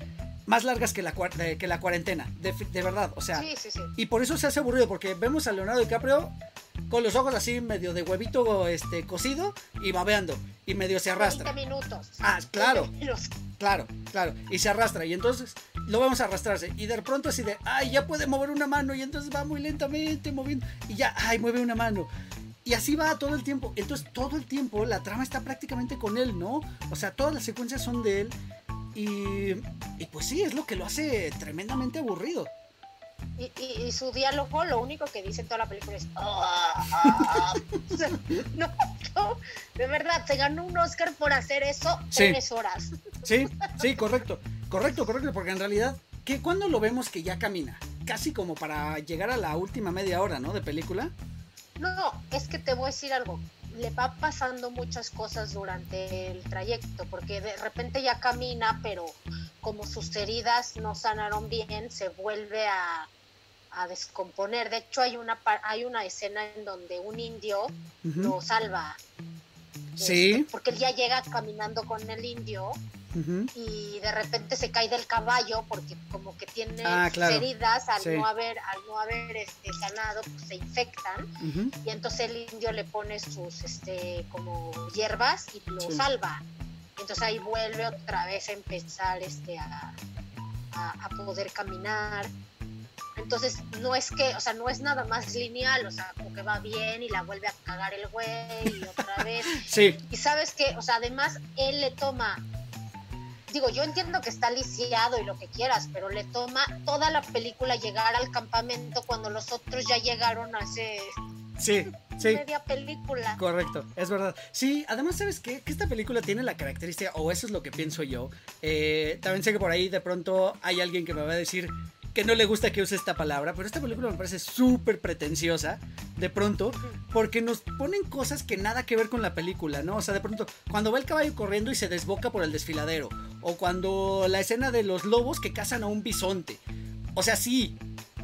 Más largas que la, que la cuarentena, de, verdad. O sea, sí, sí, sí. y por eso se hace aburrido, porque vemos a Leonardo DiCaprio con los ojos así medio de huevito este, cocido y babeando. Y medio se arrastra. 20 minutos. Ah, claro. Claro, claro. Y se arrastra. Y entonces lo vemos arrastrarse. Y de pronto así de, ay, ya puede mover una mano. Y entonces va muy lentamente moviendo. Y ya, ay, mueve una mano. Y así va todo el tiempo. Entonces todo el tiempo la trama está prácticamente con él, ¿no? O sea, todas las secuencias son de él. Y, y pues sí, es lo que lo hace tremendamente aburrido. Y, su diálogo, lo único que dice en toda la película es. Ah". no, no, de verdad, se ganó un Oscar por hacer eso tres horas. Sí, sí, correcto. Correcto, correcto, porque en realidad, que cuando lo vemos que ya camina? Casi como para llegar a la última media hora, ¿no? De película. No, es que te voy a decir algo. Le va pasando muchas cosas durante el trayecto, porque de repente ya camina, pero como sus heridas no sanaron bien, se vuelve a, descomponer. De hecho, hay una, hay una escena en donde un indio lo salva. Sí. Este, porque él ya llega caminando con el indio y de repente se cae del caballo porque como que tiene ah, heridas al no haber al no haber este, sanado pues se infectan. Y entonces el indio le pone sus este como hierbas y lo salva. Entonces ahí vuelve otra vez a empezar este a, a, poder caminar entonces no es que, o sea, no es nada más lineal, o sea, como que va bien y la vuelve a cagar el güey y otra vez. Sí. Y sabes que, o sea, además él le toma, digo, yo entiendo que está lisiado y lo que quieras, pero le toma toda la película llegar al campamento cuando los otros ya llegaron hace Sí, sí. media película. Correcto, es verdad. Sí, además, ¿sabes qué? Que esta película tiene la característica, o eso es lo que pienso yo. eh, también sé que por ahí de pronto hay alguien que me va a decir que no le gusta que use esta palabra, pero esta película me parece súper pretenciosa, de pronto, porque nos ponen cosas que nada que ver con la película, ¿no? O sea, de pronto, cuando va el caballo corriendo y se desboca por el desfiladero, o cuando la escena de los lobos que cazan a un bisonte. O sea, sí,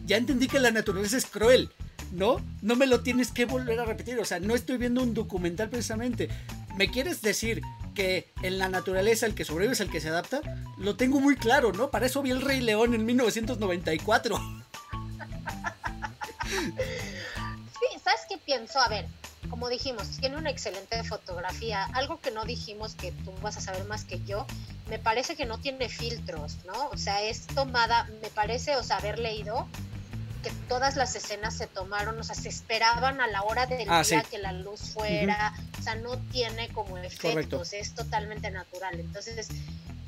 ya entendí que la naturaleza es cruel, ¿no? No me lo tienes que volver a repetir, o sea, no estoy viendo un documental precisamente. ¿Me quieres decir que en la naturaleza el que sobrevive es el que se adapta? Lo tengo muy claro, ¿no? Para eso vi el Rey León en 1994. Sí, ¿sabes qué pienso? A ver, como dijimos, tiene una excelente fotografía. Algo que no dijimos que tú vas a saber más que yo, me parece que no tiene filtros, ¿no? O sea, es tomada, me parece, o sea, haber leído que todas las escenas se tomaron, o sea, se esperaban a la hora del Ah, día sí. que la luz fuera, o sea, no tiene como efectos, Correcto. es totalmente natural. Entonces,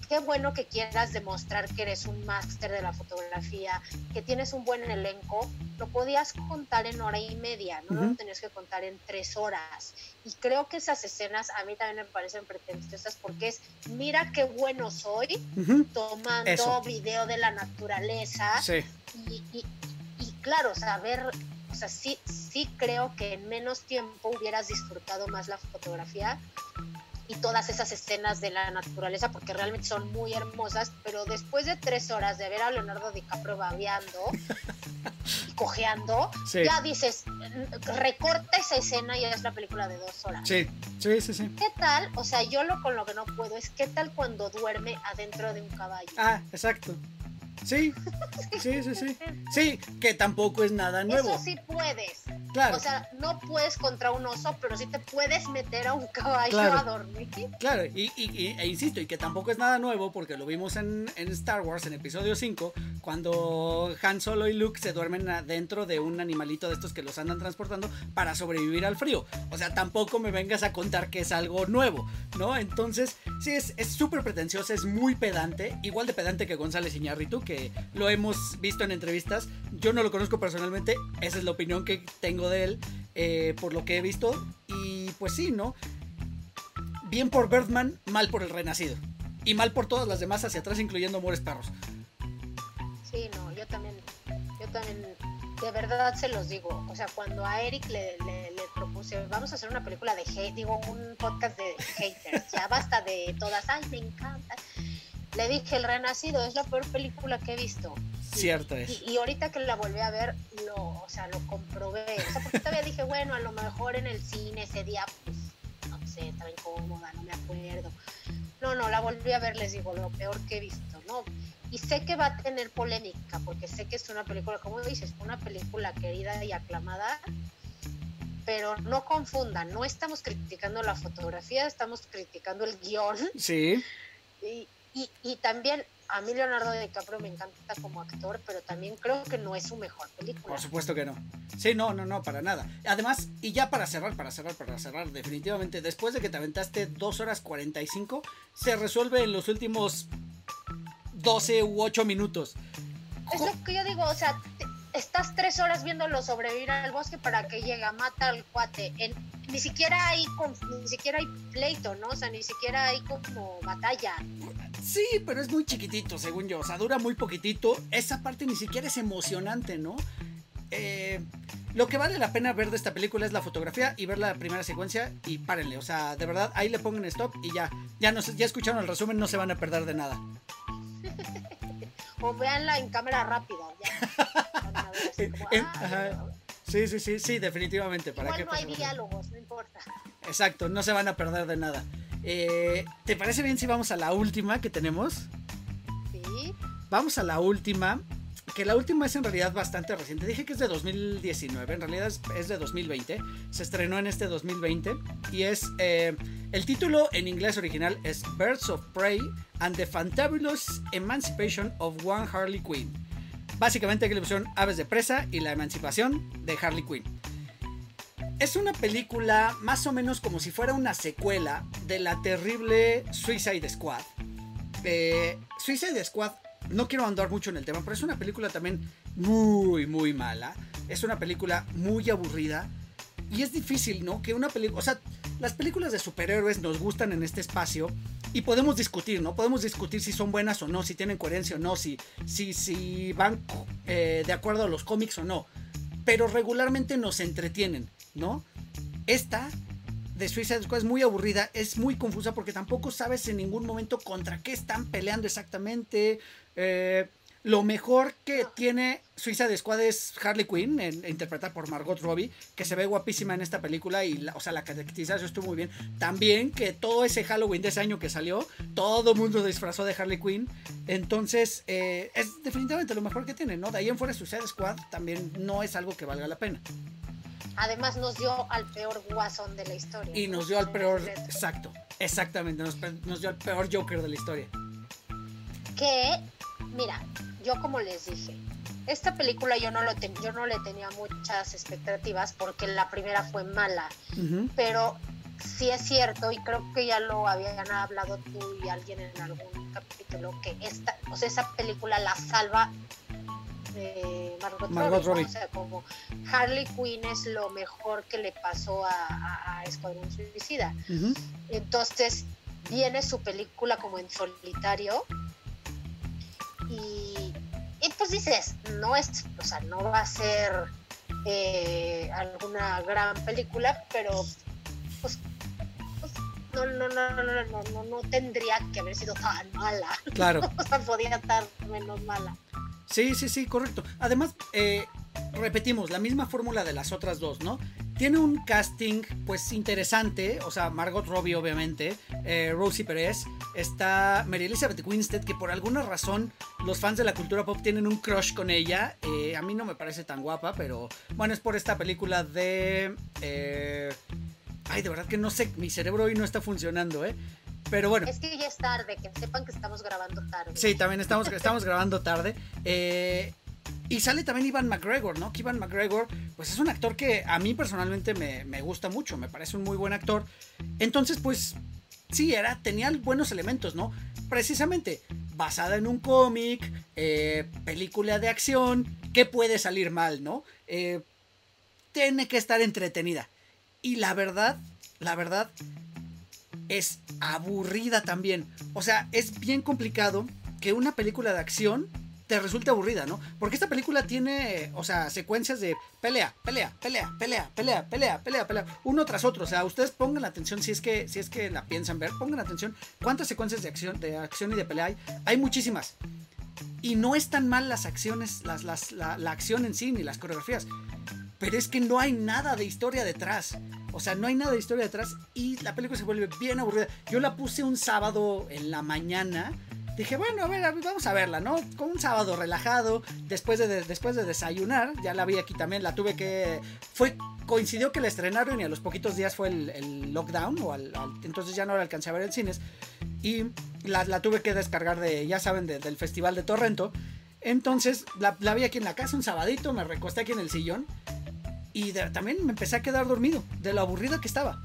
qué bueno que quieras demostrar que eres un máster de la fotografía, que tienes un buen elenco, lo podías contar en hora y media, no Ujú. lo tenías que contar en tres horas. Y creo que esas escenas a mí también me parecen pretenciosas porque es, mira qué bueno soy Ujú, tomando Eso. video de la naturaleza Sí, y, y- claro, saber, o sea, sí, sí creo que en menos tiempo hubieras disfrutado más la fotografía y todas esas escenas de la naturaleza porque realmente son muy hermosas, pero después de tres horas de ver a Leonardo DiCaprio babeando y cojeando, Sí. ya dices, recorta esa escena y es la película de dos horas. sí, sí, sí, sí. ¿Qué tal? O sea, yo lo con lo que no puedo es qué tal cuando duerme adentro de un caballo. Ah, exacto. Sí, sí, sí, sí. Sí, que tampoco es nada nuevo. Eso sí puedes. Claro. O sea, no puedes contra un oso, pero sí te puedes meter a un caballo Claro. a dormir. Claro, y, y- y- e insisto, y que tampoco es nada nuevo porque lo vimos en, en Star Wars en episodio 5, cuando Han Solo y Luke se duermen adentro de un animalito de estos que los andan transportando para sobrevivir al frío. O sea, tampoco me vengas a contar que es algo nuevo, ¿no? Entonces, sí, es es súper pretenciosa, es muy pedante, igual de pedante que González Iñárritu, que lo hemos visto en entrevistas. Yo no lo conozco personalmente, esa es la opinión que tengo de él eh, por lo que he visto. Y pues sí, ¿no? bien por Birdman, mal por el Renacido. Y mal por todas las demás hacia atrás, incluyendo Amores Perros. Sí, no, yo también, yo también, de verdad se los digo. O sea, cuando a Eric le, le- propuse, vamos a hacer una película de hate, digo, un podcast de haters, ya basta de todas, ay, me encanta. Le dije, El Renacido es la peor película que he visto. Y- Cierto es. Y, y ahorita que la volví a ver, lo, o sea, lo comprobé. O sea, porque todavía dije, bueno, a lo mejor en el cine ese día, pues, no sé, estaba incómoda, no me acuerdo. No, no, la volví a ver, les digo, lo peor que he visto, ¿no? Y sé que va a tener polémica, porque sé que es una película, como dices, una película querida y aclamada, pero no confundan, no estamos criticando la fotografía, estamos criticando el guion. Sí, Y, y, y también a mí Leonardo DiCaprio me encanta como actor, pero también creo que no es su mejor película. por supuesto que no. Sí, no, no, no, para nada. Además, y ya para cerrar, para cerrar, para cerrar, definitivamente, después de que te aventaste 2 horas 45, se resuelve en los últimos 12 u 8 minutos. Es lo que yo digo, o sea, estás tres horas viéndolo sobrevivir al bosque para que llega, mata al cuate. En- ni siquiera hay ni siquiera hay pleito, ¿no? O sea, ni siquiera hay como batalla. Sí, pero es muy chiquitito, según yo. O sea, dura muy poquitito. Esa parte ni siquiera es emocionante, ¿no? Eh, lo que vale la pena ver de esta película es la fotografía y ver la primera secuencia y párenle. O sea, de verdad, ahí le pongan stop y ya. Ya, no, ya escucharon el resumen, no se van a perder de nada. O véanla en cámara rápida. Ya. Así como, En-. Sí, sí, sí, sí, definitivamente. ¿Para Igual qué no hay diálogos, no importa. Exacto, no se van a perder de nada. Eh, ¿Te parece bien si vamos a la última que tenemos? Sí. Vamos a la última, que la última es en realidad bastante reciente. Dije que es de 2019, en realidad es, es de 2020. Se estrenó en este 2020 y es eh, el título en inglés original es Birds of Prey and the Fantabulous Emancipation of One Harley Quinn. Básicamente que le pusieron Aves de Presa y la emancipación de Harley Quinn. Es una película más o menos como si fuera una secuela de la terrible Suicide Squad. Eh, Suicide Squad, no quiero andar mucho en el tema, pero es una película también muy, muy mala. Es una película muy aburrida. Y es difícil, ¿no? Que una película... O sea, las películas de superhéroes nos gustan en este espacio y podemos discutir, ¿no? Podemos discutir si son buenas o no, si tienen coherencia o no, si, si, si van eh, de acuerdo a los cómics o no. Pero regularmente nos entretienen, ¿no? Esta de Suicide Squad es muy aburrida, es muy confusa porque tampoco sabes en ningún momento contra qué están peleando exactamente. Eh, lo mejor que tiene Suiza Squad es Harley Quinn, interpretada por Margot Robbie, que se ve guapísima en esta película y, la, o sea, la caracterización estuvo muy bien. También que todo ese Halloween de ese año que salió, todo el mundo disfrazó de Harley Quinn. Entonces, eh, es definitivamente lo mejor que tiene, ¿no? De ahí en fuera Suicide Squad también no es algo que valga la pena. Además nos dio al peor guasón de la historia. Y nos dio al peor, exacto, exactamente, nos, nos dio al peor Joker de la historia. Que, mira, yo como les dije, esta película yo no, lo yo no le tenía muchas expectativas porque la primera fue mala, pero sí es cierto y creo que ya lo habían hablado tú y alguien en algún capítulo que esta, o sea, esa película la salva de Margot, Robbie, O sea, como Harley Quinn es lo mejor que le pasó a, a, Escuadrón Suicida. Entonces viene su película como en solitario y, pues dices, no es, o sea, no va a ser eh, alguna gran película, pero pues, pues no, no, no, no, no, no, no, tendría que haber sido tan mala. Claro. o sea, podía estar menos mala. Sí, sí, sí, correcto. Además, eh, repetimos, la misma fórmula de las otras dos, ¿no? Tiene un casting, pues, interesante. O sea, Margot Robbie, obviamente. Eh, Rosie Pérez. Está Mary Elizabeth Winstead, que por alguna razón los fans de la cultura pop tienen un crush con ella. Eh, a mí no me parece tan guapa, pero bueno, es por esta película de... ay, de verdad que no sé, mi cerebro hoy no está funcionando, ¿eh? Pero bueno. Es que ya es tarde, que sepan que estamos grabando tarde. Sí, también estamos, estamos grabando tarde. Eh, y sale también Ivan McGregor, ¿no? Que Ivan McGregor, pues es un actor que a mí personalmente me, gusta mucho, me parece un muy buen actor. Entonces, pues, sí, era, tenía buenos elementos, ¿no? Precisamente, basada en un cómic, eh, película de acción, ¿qué puede salir mal, no? Eh, tiene que estar entretenida. Y la verdad, la verdad, es aburrida también. O sea, es bien complicado que una película de acción te resulte aburrida, ¿no? Porque esta película tiene, o sea, secuencias de pelea, pelea, pelea, pelea, pelea, pelea, pelea, pelea, uno tras otro. O sea, ustedes pongan atención si es que, si es que la piensan ver, pongan atención cuántas secuencias de acción, de acción y de pelea hay. Hay muchísimas. Y no están mal las acciones, las, las, la, la acción en sí, ni las coreografías. Pero es que no hay nada de historia detrás. O sea, no hay nada de historia detrás y la película se vuelve bien aburrida. Yo la puse un sábado en la mañana. Dije, bueno, a ver, vamos a verla, ¿no? Con un sábado relajado, después de, después de desayunar, ya la vi aquí también, la tuve que... Fue, coincidió que la estrenaron y a los poquitos días fue el, lockdown, o entonces ya no la alcancé a ver en cines. Y la, tuve que descargar de, ya saben, del Festival de Torrento. Entonces la, la, vi aquí en la casa un sabadito, me recosté aquí en el sillón y también me empecé a quedar dormido de lo aburrido que estaba.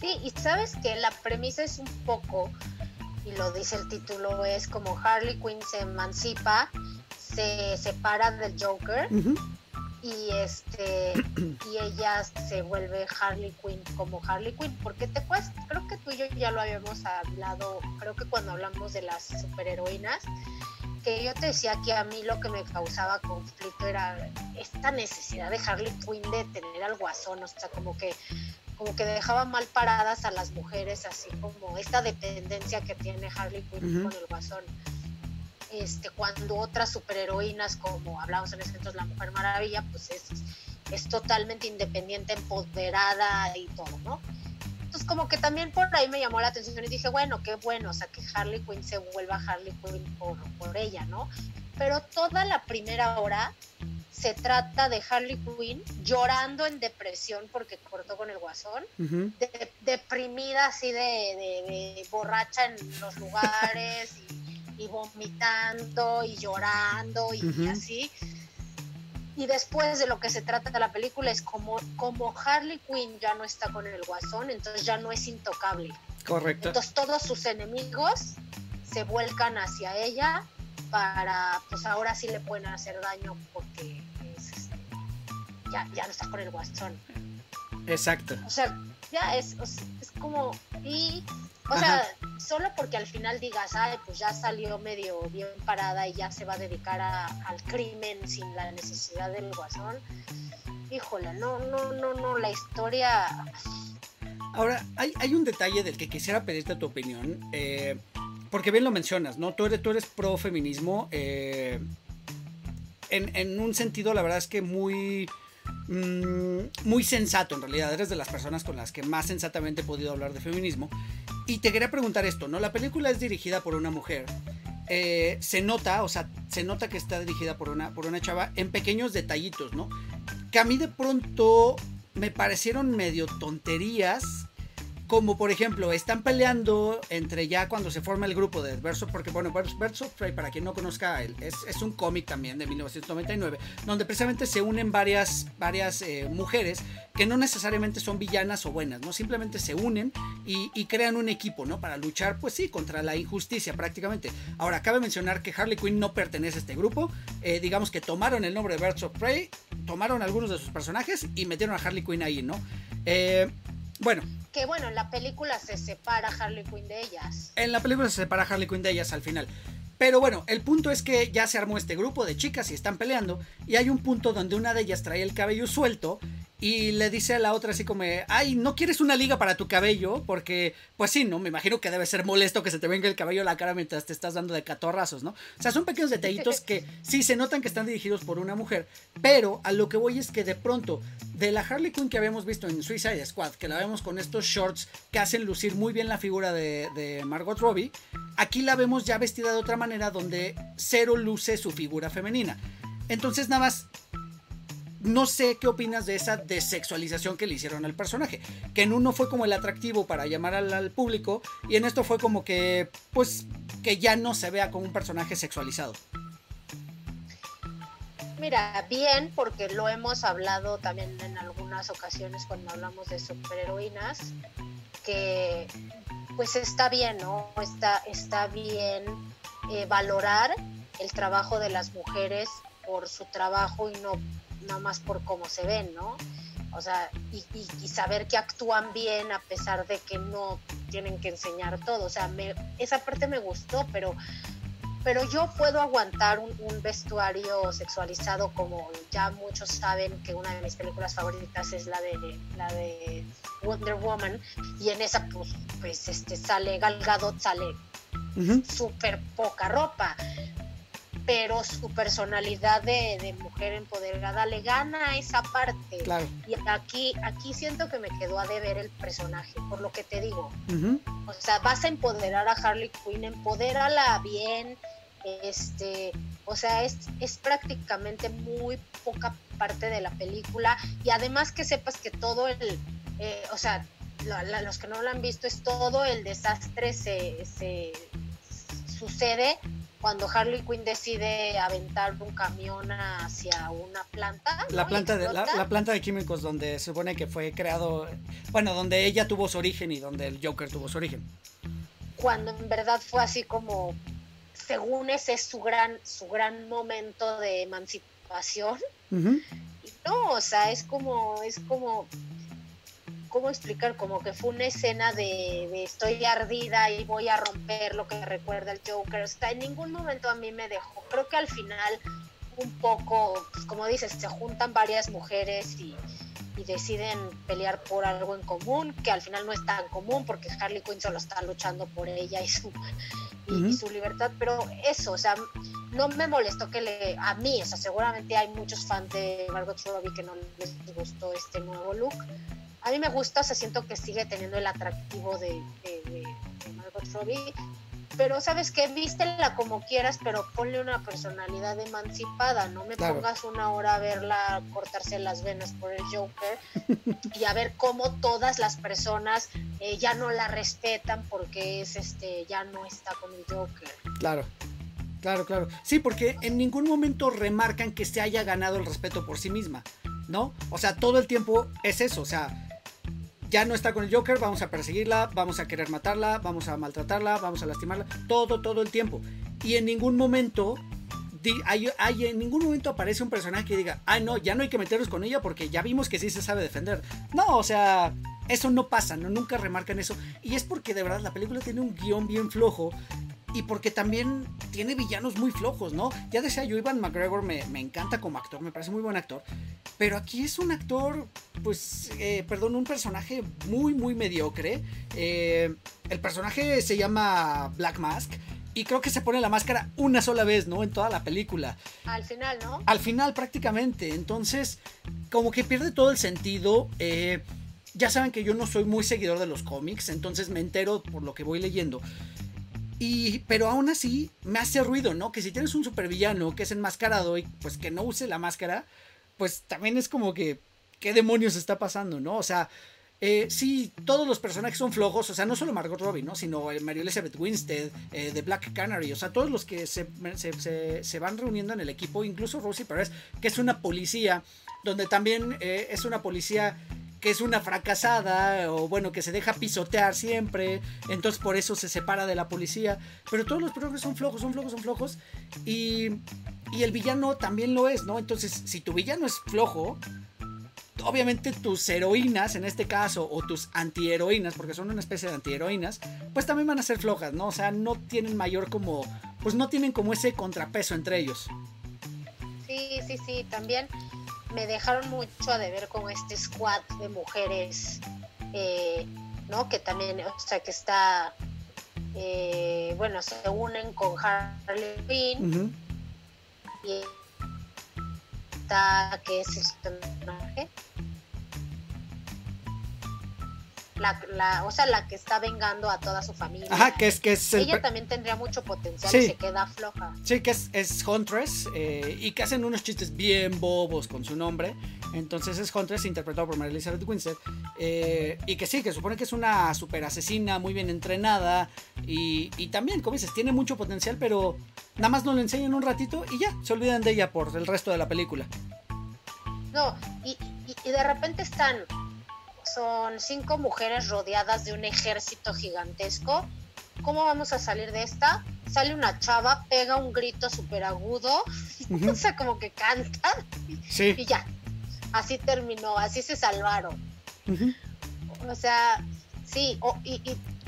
Sí, y sabes que la premisa es un poco, y lo dice el título, es como Harley Quinn se emancipa, se separa del Joker. Y este y ella se vuelve Harley Quinn como Harley Quinn. Porque te puedes, creo que tú y yo ya lo habíamos hablado, creo que cuando hablamos de las superheroínas, que yo te decía que a mí lo que me causaba conflicto era esta necesidad de Harley Quinn de tener al guasón, o sea, como que como que dejaba mal paradas a las mujeres, así como esta dependencia que tiene Harley Quinn con el guasón. Este, cuando otras superheroínas, como hablamos en ese entonces, la Mujer Maravilla, pues es, es totalmente independiente, empoderada y todo, ¿no? Entonces como que también por ahí me llamó la atención y dije, bueno, qué bueno, o sea, que Harley Quinn se vuelva Harley Quinn por, por ella, ¿no? Pero toda la primera hora se trata de Harley Quinn llorando en depresión porque cortó con el guasón, deprimida así de, borracha en los lugares y vomitando y llorando y así. Y después de lo que se trata de la película es como, como Harley Quinn ya no está con el guasón, entonces ya no es intocable. Correcto. Entonces todos sus enemigos se vuelcan hacia ella para, pues ahora sí le pueden hacer daño porque ya, ya no está con el guasón. Exacto. O sea, ya es, es como, y o sea, solo porque al final digas, ay, pues ya salió medio bien parada y ya se va a dedicar al crimen sin la necesidad del guasón. Híjole, no, no, no, no, la historia... Ahora, hay, hay un detalle del que quisiera pedirte tu opinión, eh, porque bien lo mencionas, ¿no? Tú eres, tú eres pro feminismo, eh, en, en un sentido, la verdad es que muy Mm, muy sensato en realidad, eres de las personas con las que más sensatamente he podido hablar de feminismo. Y te quería preguntar esto, ¿no? La película es dirigida por una mujer. Eh, se nota, o sea, se nota que está dirigida por una, por una chava en pequeños detallitos, ¿no? Que a mí de pronto me parecieron medio tonterías como por ejemplo, están peleando entre ya cuando se forma el grupo de Verso, porque bueno, Verso Prey, para quien no conozca, es, es un cómic también de 1999, donde precisamente se unen varias, varias eh, mujeres que no necesariamente son villanas o buenas, ¿no? Simplemente se unen y, crean un equipo, ¿no? Para luchar, pues sí, contra la injusticia prácticamente. Ahora, cabe mencionar que Harley Quinn no pertenece a este grupo, eh, digamos que tomaron el nombre de Birds of Prey, tomaron algunos de sus personajes y metieron a Harley Quinn ahí, ¿no? Eh, bueno. Que bueno, en la película se separa Harley Quinn de ellas. En la película se separa Harley Quinn de ellas al final. Pero bueno, el punto es que ya se armó este grupo de chicas y están peleando. Y hay un punto donde una de ellas trae el cabello suelto y le dice a la otra así como, ay, ¿no quieres una liga para tu cabello? Porque, pues sí, ¿no? Me imagino que debe ser molesto que se te venga el cabello a la cara mientras te estás dando de catorrazos, ¿no? O sea, son pequeños detallitos que sí se notan que están dirigidos por una mujer, pero a lo que voy es que de pronto, de la Harley Quinn que habíamos visto en Suicide Squad, que la vemos con estos shorts que hacen lucir muy bien la figura de, de Margot Robbie, aquí la vemos ya vestida de otra manera donde cero luce su figura femenina. Entonces nada más no sé qué opinas de esa desexualización que le hicieron al personaje. Que en uno fue como el atractivo para llamar al, público y en esto fue como que, pues, que ya no se vea como un personaje sexualizado. Mira, bien, porque lo hemos hablado también en algunas ocasiones cuando hablamos de superheroínas, que pues está bien, ¿no? Está, está bien eh, valorar el trabajo de las mujeres por su trabajo y no nada más por cómo se ven, ¿no? O sea, y, saber que actúan bien a pesar de que no tienen que enseñar todo. O sea, esa parte me gustó, pero, pero yo puedo aguantar un, vestuario sexualizado como ya muchos saben que una de mis películas favoritas es la de, la de Wonder Woman y en esa pues, pues este, sale Gal Gadot, sale súper poca ropa pero su personalidad de, mujer empoderada le gana esa parte. Y aquí, aquí siento que me quedó a deber el personaje, por lo que te digo. O sea, vas a empoderar a Harley Quinn, empodérala bien. Este, o sea, es, es prácticamente muy poca parte de la película. Y además que sepas que todo el, eh, o sea, los que no lo han visto, es todo el desastre se, se sucede cuando Harley Quinn decide aventar un camión hacia una planta. La planta de la, planta de químicos donde se supone que fue creado, bueno, donde ella tuvo su origen y donde el Joker tuvo su origen. Cuando en verdad fue así como, según ese es su gran, su gran momento de emancipación. no, o sea, es como, es como ¿cómo explicar? Como que fue una escena de, estoy ardida y voy a romper lo que recuerda el Joker. O sea, en ningún momento a mí me dejó. Creo que al final un poco, pues, como dices, se juntan varias mujeres y, deciden pelear por algo en común, que al final no es tan común porque Harley Quinn solo está luchando por ella y su, y, su libertad, pero eso, o sea, no me molestó que le, a mí, o sea, seguramente hay muchos fans de Margot Robbie que no les gustó este nuevo look, a mí me gusta, o sea, siento que sigue teniendo el atractivo de, Margot Robbie, pero sabes que vístela como quieras, pero ponle una personalidad emancipada, no me pongas una hora a verla cortarse las venas por el Joker y a ver cómo todas las personas eh, ya no la respetan porque es este ya no está con el Joker. Claro. Claro, claro. Sí, porque en ningún momento remarcan que se haya ganado el respeto por sí misma, ¿no? O sea, todo el tiempo es eso, o sea, ya no está con el Joker, vamos a perseguirla, vamos a querer matarla, vamos a maltratarla, vamos a lastimarla, todo, todo el tiempo. Y en ningún momento, hay, en ningún momento aparece un personaje que diga, ah, no, ya no hay que meternos con ella porque ya vimos que sí se sabe defender. No, o sea, eso no pasa, no, nunca remarcan eso. Y es porque de verdad la película tiene un guion bien flojo y porque también tiene villanos muy flojos, ¿no? Ya decía yo, Ivan McGregor me, encanta como actor, me parece muy buen actor, pero aquí es un actor, pues, eh, perdón, un personaje muy, muy mediocre. Eh, el personaje se llama Black Mask. Y creo que se pone la máscara una sola vez, ¿no? En toda la película. Al final, ¿no? Al final prácticamente. Entonces, como que pierde todo el sentido. Eh, ya saben que yo no soy muy seguidor de los cómics, entonces me entero por lo que voy leyendo. Pero aún así me hace ruido, ¿no? Que si tienes un supervillano que es enmascarado y pues que no use la máscara, pues también es como que, ¿qué demonios está pasando, no? O sea, eh, sí, todos los personajes son flojos, o sea, no solo Margot Robbie, ¿no? Sino Mary Elizabeth Winstead, eh, de Black Canary, o sea, todos los que se, se, van reuniendo en el equipo, incluso Rosie Perez, que es una policía, donde también eh, es una policía que es una fracasada o bueno, que se deja pisotear siempre, entonces por eso se separa de la policía, pero todos los personajes son flojos, son flojos, son flojos y, y el villano también lo es, ¿no? Entonces, si tu villano es flojo, obviamente tus heroínas en este caso o tus antiheroínas, porque son una especie de antiheroínas, pues también van a ser flojas, ¿no? O sea, no tienen mayor como, pues no tienen como ese contrapeso entre ellos. Sí, sí, sí, también me dejaron mucho a deber con este squad de mujeres, eh, ¿no? Que también, o sea, que está, eh, bueno, se unen con Harley Quinn. Y está, que es este personaje, la, o sea, la que está vengando a toda su familia. Ajá, que es que es Ella también tendría mucho potencial y se queda floja. Sí, que es, es Huntress eh, y que hacen unos chistes bien bobos con su nombre. Entonces es Huntress interpretado por Mary Elizabeth Winstead. Eh, y que sí, que supone que es una super asesina muy bien entrenada. Y, y también, como dices, tiene mucho potencial, pero nada más nos lo enseñan un ratito y ya, se olvidan de ella por el resto de la película. No, y, y de repente están son cinco mujeres rodeadas de un ejército gigantesco. ¿Cómo vamos a salir de esta? Sale una chava, pega un grito súper agudo, o sea, como que canta, y ya. Así terminó, así se salvaron. O sea, sí, y,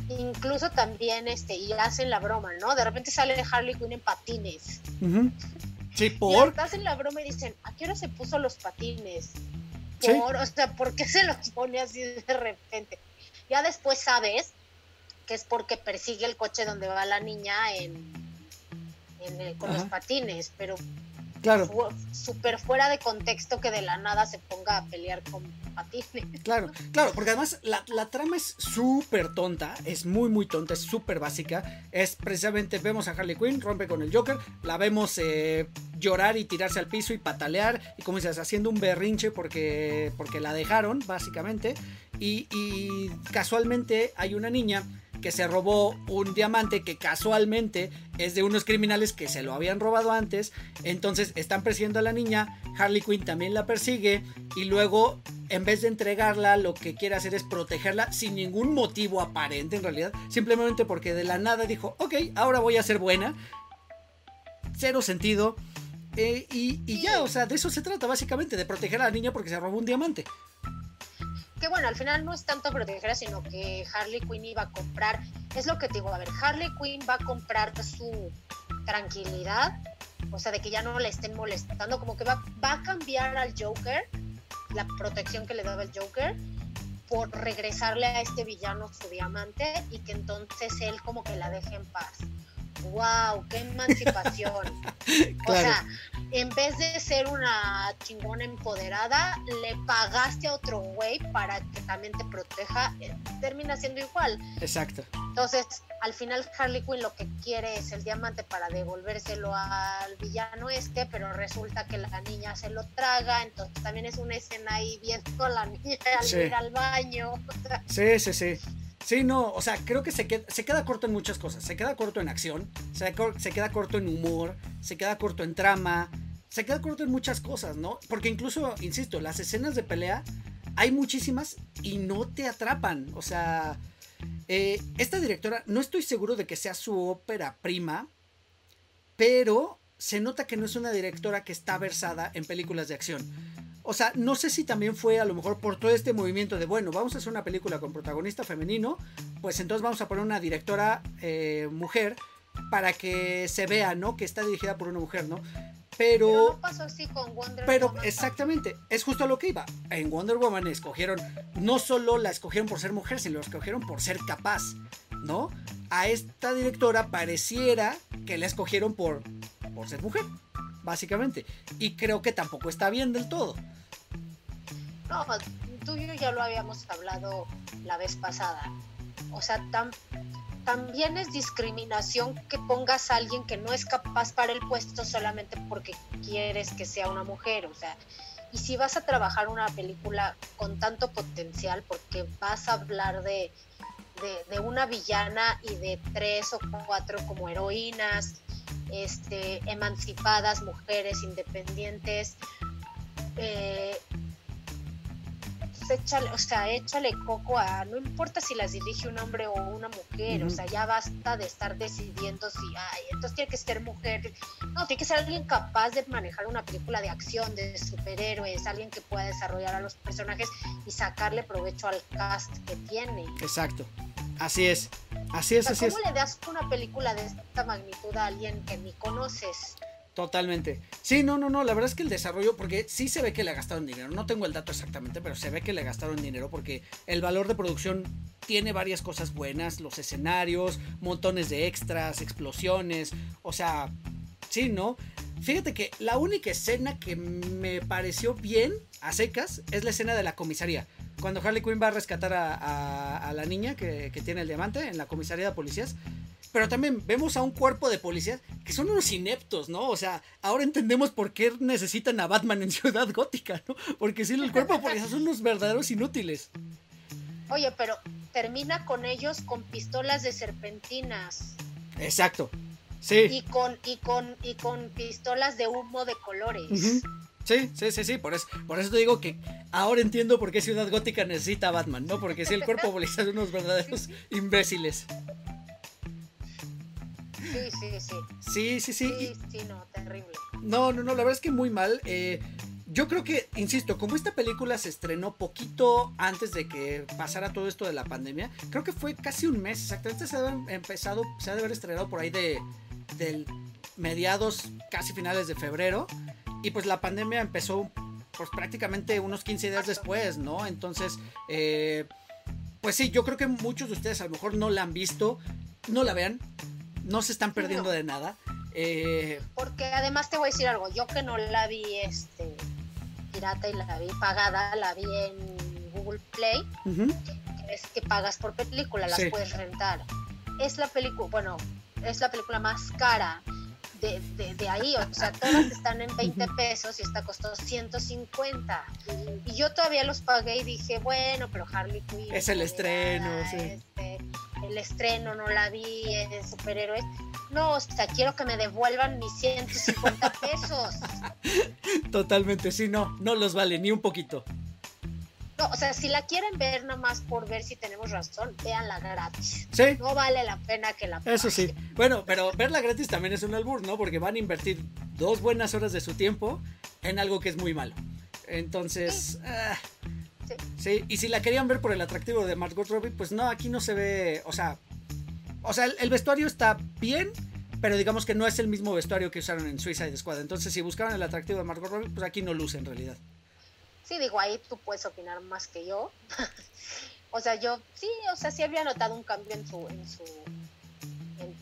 incluso también este, y hacen la broma, ¿no? De repente sale Harley Quinn en patines. Sí, por. Y hacen la broma y dicen, ¿a qué hora se puso los patines? O sea, ¿por qué se los pone así de repente? Ya después sabes que es porque persigue el coche donde va la niña en, con los patines, pero claro. súper fuera de contexto que de la nada se ponga a pelear con Claro, claro, porque además la, trama es súper tonta, es muy, muy tonta, es súper básica. Es precisamente, vemos a Harley Quinn, rompe con el Joker, la vemos eh, llorar y tirarse al piso y patalear, y como dices, haciendo un berrinche porque, porque la dejaron, básicamente. Y casualmente hay una niña que se robó un diamante que casualmente es de unos criminales que se lo habían robado antes. Entonces están persiguiendo a la niña. Harley Quinn también la persigue. Y luego, en vez de entregarla, lo que quiere hacer es protegerla sin ningún motivo aparente en realidad. Simplemente porque de la nada dijo, ok, ahora voy a ser buena. Cero sentido. Eh, y, y ya, o sea, de eso se trata básicamente, de proteger a la niña porque se robó un diamante que bueno, al final no es tanto proteger, sino que Harley Quinn iba a comprar, es lo que te digo, a ver, Harley Quinn va a comprar su tranquilidad, o sea, de que ya no le estén molestando, como que va, va a cambiar al Joker, la protección que le daba el Joker, por regresarle a este villano su diamante y que entonces él como que la deje en paz. Wow, qué emancipación. O sea, en vez de ser una chingona empoderada, le pagaste a otro güey para que también te proteja, eh, termina siendo igual. Exacto. Entonces, al final Harley Quinn lo que quiere es el diamante para devolvérselo al villano este, pero resulta que la niña se lo traga, entonces también es una escena ahí viendo a la niña al ir al baño. Sí, sí, sí. Sí, no, o sea, creo que se queda, corto en muchas cosas. Se queda corto en acción, se, se queda corto en humor, se queda corto en trama, se queda corto en muchas cosas, ¿no? Porque incluso, insisto, las escenas de pelea hay muchísimas y no te atrapan. O sea, eh, esta directora, no estoy seguro de que sea su ópera prima, pero se nota que no es una directora que está versada en películas de acción. O sea, no sé si también fue a lo mejor por todo este movimiento de, bueno, vamos a hacer una película con protagonista femenino, pues entonces vamos a poner una directora eh, mujer para que se vea, ¿no? Que está dirigida por una mujer, ¿no? Pero, pero no pasó así con Wonder pero exactamente, es justo lo que iba. En Wonder Woman escogieron, no solo la escogieron por ser mujer, sino la escogieron por ser capaz, ¿no? A esta directora pareciera que la escogieron por, por ser mujer, básicamente. Y creo que tampoco está bien del todo. No, tú y yo ya lo habíamos hablado la vez pasada. O sea, también es discriminación que pongas a alguien que no es capaz para el puesto solamente porque quieres que sea una mujer. O sea, y si vas a trabajar una película con tanto potencial, porque vas a hablar de, de, una villana y de tres o cuatro como heroínas, este, emancipadas, mujeres independientes, eh, échale, o sea, échale coco a, no importa si las dirige un hombre o una mujer, o sea, ya basta de estar decidiendo si, ay, entonces tiene que ser mujer, no, tiene que ser alguien capaz de manejar una película de acción, de superhéroes, alguien que pueda desarrollar a los personajes y sacarle provecho al cast que tiene. Exacto, así es, así es, así ¿cómo le das una película de esta magnitud a alguien que ni conoces? Totalmente. Sí, no, no, no, la verdad es que el desarrollo, porque sí se ve que le gastaron dinero, no tengo el dato exactamente, pero se ve que le gastaron dinero porque el valor de producción tiene varias cosas buenas, los escenarios, montones de extras, explosiones, o sea, sí, ¿no? Fíjate que la única escena que me pareció bien a secas es la escena de la comisaría. Cuando Harley Quinn va a rescatar a, la niña que, que tiene el diamante en la comisaría de policías pero también vemos a un cuerpo de policías que son unos ineptos, ¿no? O sea, ahora entendemos por qué necesitan a Batman en Ciudad Gótica, ¿no? Porque si el cuerpo de policías son unos verdaderos inútiles. Oye, pero termina con ellos con pistolas de serpentinas. Exacto. Sí. Y con, y con, y con pistolas de humo de colores. Sí, sí, sí, sí, por eso, por eso te digo que ahora entiendo por qué Ciudad Gótica necesita a Batman, ¿no? Porque si el cuerpo de policías son unos verdaderos imbéciles. Sí, sí, sí. Sí, sí, sí. Sí, sí, no, terrible. No, no, no, la verdad es que muy mal. Eh, yo creo que, insisto, como esta película se estrenó poquito antes de que pasara todo esto de la pandemia, creo que fue casi un mes, exactamente se ha empezado, se ha de haber estrenado por ahí de del mediados, casi finales de febrero, y pues la pandemia empezó pues prácticamente unos 15 días después, ¿no? Entonces, eh, pues sí, yo creo que muchos de ustedes a lo mejor no la han visto, no la vean, no se están perdiendo de nada. Eh, Porque además te voy a decir algo, yo que no la vi este pirata y la vi pagada, la vi en Google Play, es que pagas por película, las puedes rentar. Es la película, bueno, es la película más cara de, de, ahí, o sea, todas están en 20 pesos y esta costó 150. Y yo todavía los pagué y dije, bueno, pero Harley Quinn. Es el estreno, sí. Este, el estreno, no la vi, es superhéroes. No, o sea, quiero que me devuelvan mis 150 pesos. Totalmente, sí, no, no los vale ni un poquito. No, o sea, si la quieren ver nomás por ver si tenemos razón, véanla gratis. Sí. No vale la pena que la Eso sí. Bueno, pero verla gratis también es un albur, ¿no? Porque van a invertir dos buenas horas de su tiempo en algo que es muy malo. Entonces, ah, Sí. y si la querían ver por el atractivo de Margot Robbie, pues no, aquí no se ve, o sea, o sea, el, vestuario está bien, pero digamos que no es el mismo vestuario que usaron en Suicide Squad. Entonces, si buscaban el atractivo de Margot Robbie, pues aquí no luce en realidad. Sí, digo, ahí tú puedes opinar más que yo. o sea, yo sí, o sea, sí había notado un cambio en su, en su,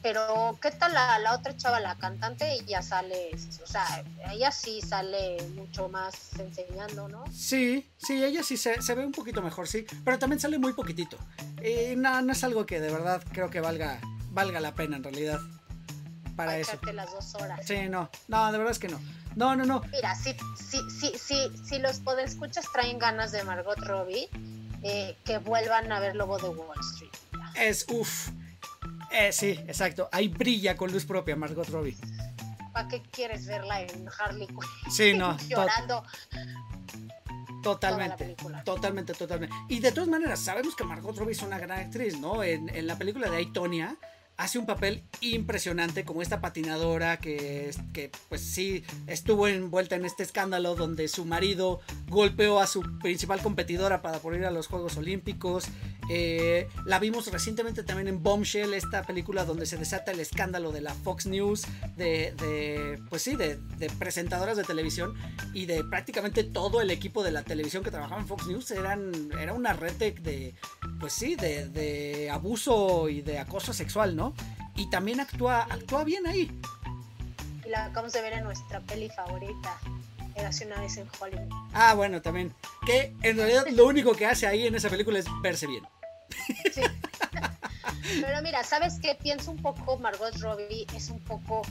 pero ¿qué tal la, la otra chava, la cantante? Ya sale, o sea, ella sí sale mucho más enseñando, ¿no? Sí, sí, ella sí se, se ve un poquito mejor, sí, pero también sale muy poquitito. Y no, no es algo que de verdad creo que valga, valga la pena en realidad para eso. las dos horas. Sí, no, no, de verdad es que no. No, no, no. Mira, si, si, si, si, si los podescuchas traen ganas de Margot Robbie, eh, que vuelvan a ver Lobo de Wall Street. Es, uff, eh, sí, exacto. Ahí brilla con luz propia Margot Robbie. ¿Para qué quieres verla en Harley Quinn? Sí, no. Llorando. Totalmente, totalmente, totalmente. Y de todas maneras, sabemos que Margot Robbie es una gran actriz, ¿no? En, en la película de Aitonia, hace un papel impresionante como esta patinadora que, que pues sí estuvo envuelta en este escándalo donde su marido golpeó a su principal competidora para poder ir a los Juegos Olímpicos. Eh, la vimos recientemente también en Bombshell, esta película donde se desata el escándalo de la Fox News, de, pues sí, de, presentadoras de televisión y de prácticamente todo el equipo de la televisión que trabajaba en Fox News. Eran, era una red de, pues sí, de, de abuso y de acoso sexual, ¿no? Y también actúa, actúa bien ahí. Y la acabamos de ver en nuestra peli favorita, Hace una vez en Hollywood. Ah, bueno, también. Que en realidad lo único que hace ahí en esa película es verse bien. Sí. Pero mira, ¿sabes qué? Pienso un poco, Margot Robbie es un poco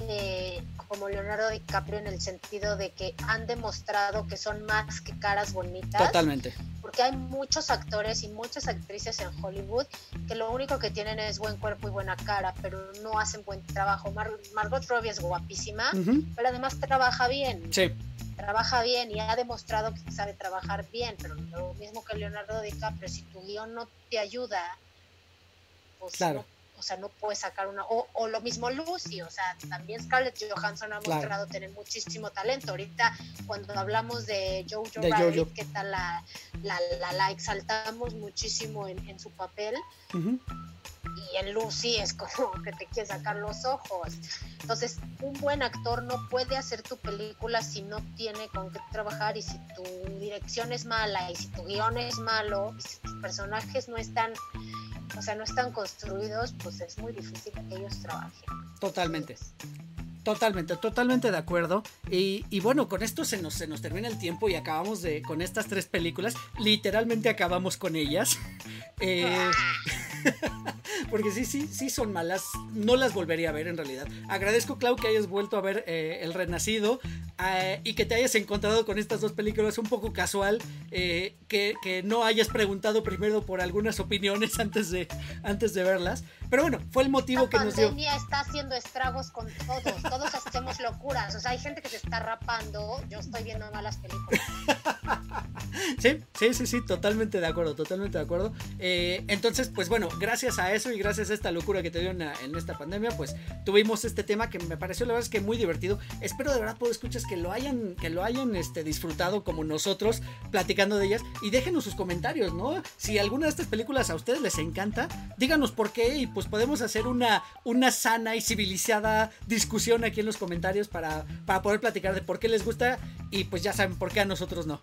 eh, como Leonardo DiCaprio en el sentido de que han demostrado que son más que caras bonitas. Totalmente. Porque hay muchos actores y muchas actrices en Hollywood que lo único que tienen es buen cuerpo y buena cara, pero no hacen buen trabajo. Margot Robbie es guapísima, pero además trabaja bien. Sí. Trabaja bien y ha demostrado que sabe trabajar bien, pero lo mismo que Leonardo DiCaprio, si tu guion no te ayuda, pues claro o sea, no puede sacar una, o, lo mismo Lucy, o sea, también Scarlett Johansson ha mostrado tener muchísimo talento. Ahorita cuando hablamos de Jojo Rabbit, que tal la, la, la, exaltamos muchísimo en, su papel. Y en Lucy es como que te quiere sacar los ojos. Entonces, un buen actor no puede hacer tu película si no tiene con qué trabajar y si tu dirección es mala y si tu guion es malo y si tus personajes no están o sea, no están construidos, pues es muy difícil que ellos trabajen. Totalmente. Totalmente, totalmente de acuerdo. Y, y, bueno, con esto se nos, se nos termina el tiempo y acabamos de, con estas tres películas, literalmente acabamos con ellas. Eh, porque sí, sí, sí son malas. No las volvería a ver en realidad. Agradezco, Clau, que hayas vuelto a ver eh, El Renacido eh, y que te hayas encontrado con estas dos películas un poco casual. que, que, no hayas preguntado primero por algunas opiniones antes de, antes de verlas. Pero bueno, fue el motivo que nos dio. La pandemia está haciendo estragos con todos. Todos hacemos locuras. O sea, hay gente que se está rapando. Yo estoy viendo malas películas. sí, sí, sí, sí, totalmente de acuerdo, totalmente de acuerdo. Eh, entonces, pues bueno, gracias a eso y gracias a esta locura que te dio en, esta pandemia, pues tuvimos este tema que me pareció la verdad es que muy divertido. Espero de verdad, puedo escuchas que lo hayan, que lo hayan este, disfrutado como nosotros platicando de ellas y déjenos sus comentarios, ¿no? Si alguna de estas películas a ustedes les encanta, díganos por qué y pues podemos hacer una, una sana y civilizada discusión aquí en los comentarios para, para poder platicar de por qué les gusta y pues ya saben por qué a nosotros no.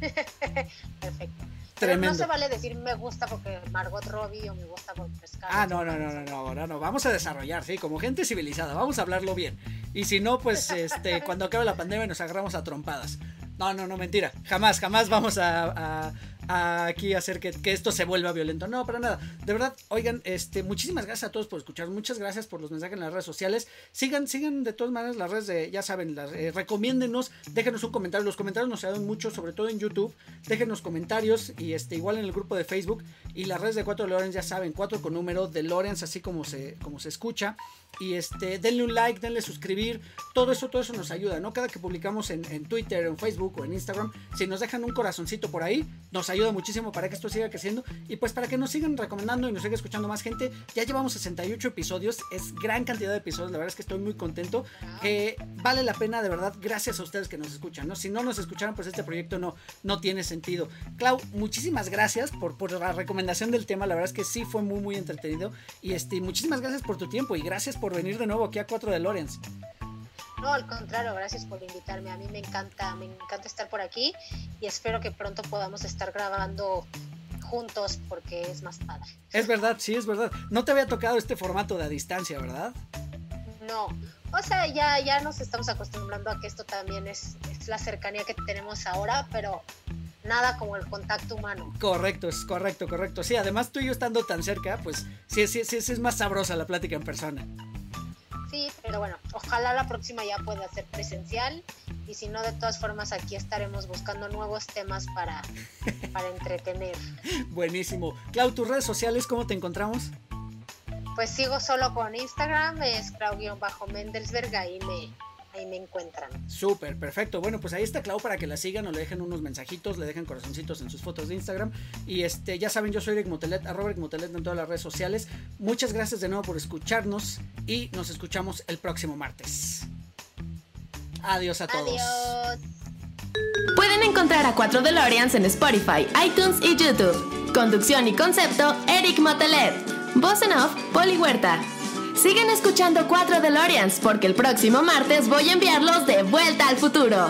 Perfecto. Tremendo. no se vale decir me gusta porque Margot Robbie o me gusta porque Ah, no, no, no, no, no, no, no, vamos a desarrollar, sí, como gente civilizada, vamos a hablarlo bien. Y si no, pues este, cuando acabe la pandemia nos agarramos a trompadas. No, no, no, mentira. Jamás, jamás vamos a, aquí hacer que, esto se vuelva violento. No, para nada. De verdad, oigan, este, muchísimas gracias a todos por escuchar. Muchas gracias por los mensajes en las redes sociales. Sigan, sigan de todas maneras las redes de, ya saben, las, eh, recomiéndenos, déjenos un comentario. Los comentarios nos ayudan mucho, sobre todo en YouTube. Déjenos comentarios y este, igual en el grupo de Facebook. Y las redes de 4 de Lorenz, ya saben, 4 con número de Lorenz, así como se, como se escucha y este, denle un like, denle suscribir, todo eso, todo eso nos ayuda, ¿no? Cada que publicamos en, en, Twitter, en Facebook o en Instagram, si nos dejan un corazoncito por ahí, nos ayuda muchísimo para que esto siga creciendo y pues para que nos sigan recomendando y nos siga escuchando más gente. Ya llevamos 68 episodios, es gran cantidad de episodios, la verdad es que estoy muy contento, que vale la pena de verdad, gracias a ustedes que nos escuchan, ¿no? Si no nos escucharon, pues este proyecto no, no tiene sentido. Clau, muchísimas gracias por, por la recomendación del tema, la verdad es que sí fue muy, muy entretenido y este, muchísimas gracias por tu tiempo y gracias por venir de nuevo aquí a 4 de Lorenz. No, al contrario, gracias por invitarme. A mí me encanta, me encanta estar por aquí y espero que pronto podamos estar grabando juntos porque es más padre. Es verdad, sí, es verdad. No te había tocado este formato de a distancia, ¿verdad? No, o sea, ya, ya nos estamos acostumbrando a que esto también es, es la cercanía que tenemos ahora, pero nada como el contacto humano. Correcto, es correcto, correcto. Sí, además tú y yo estando tan cerca, pues sí, sí, sí, sí es más sabrosa la plática en persona. Sí, pero bueno, ojalá la próxima ya pueda ser presencial y si no, de todas formas aquí estaremos buscando nuevos temas para, para entretener. Buenísimo. Clau, tus redes sociales, ¿cómo te encontramos? Pues sigo solo con Instagram, es Clau-Mendelsberg, ahí me, ahí me encuentran. Súper, perfecto. Bueno, pues ahí está Clau para que la sigan o le dejen unos mensajitos, le dejen corazoncitos en sus fotos de Instagram. Y este, ya saben, yo soy Eric Motelet, arroba Eric Motelet en todas las redes sociales. Muchas gracias de nuevo por escucharnos y nos escuchamos el próximo martes. Adiós a todos. Adiós. Pueden encontrar a 4 DeLoreans en Spotify, iTunes y YouTube. Conducción y concepto, Eric Motelet. Voz en off, Poli Huerta. Siguen escuchando 4 DeLoreans porque el próximo martes voy a enviarlos de vuelta al futuro.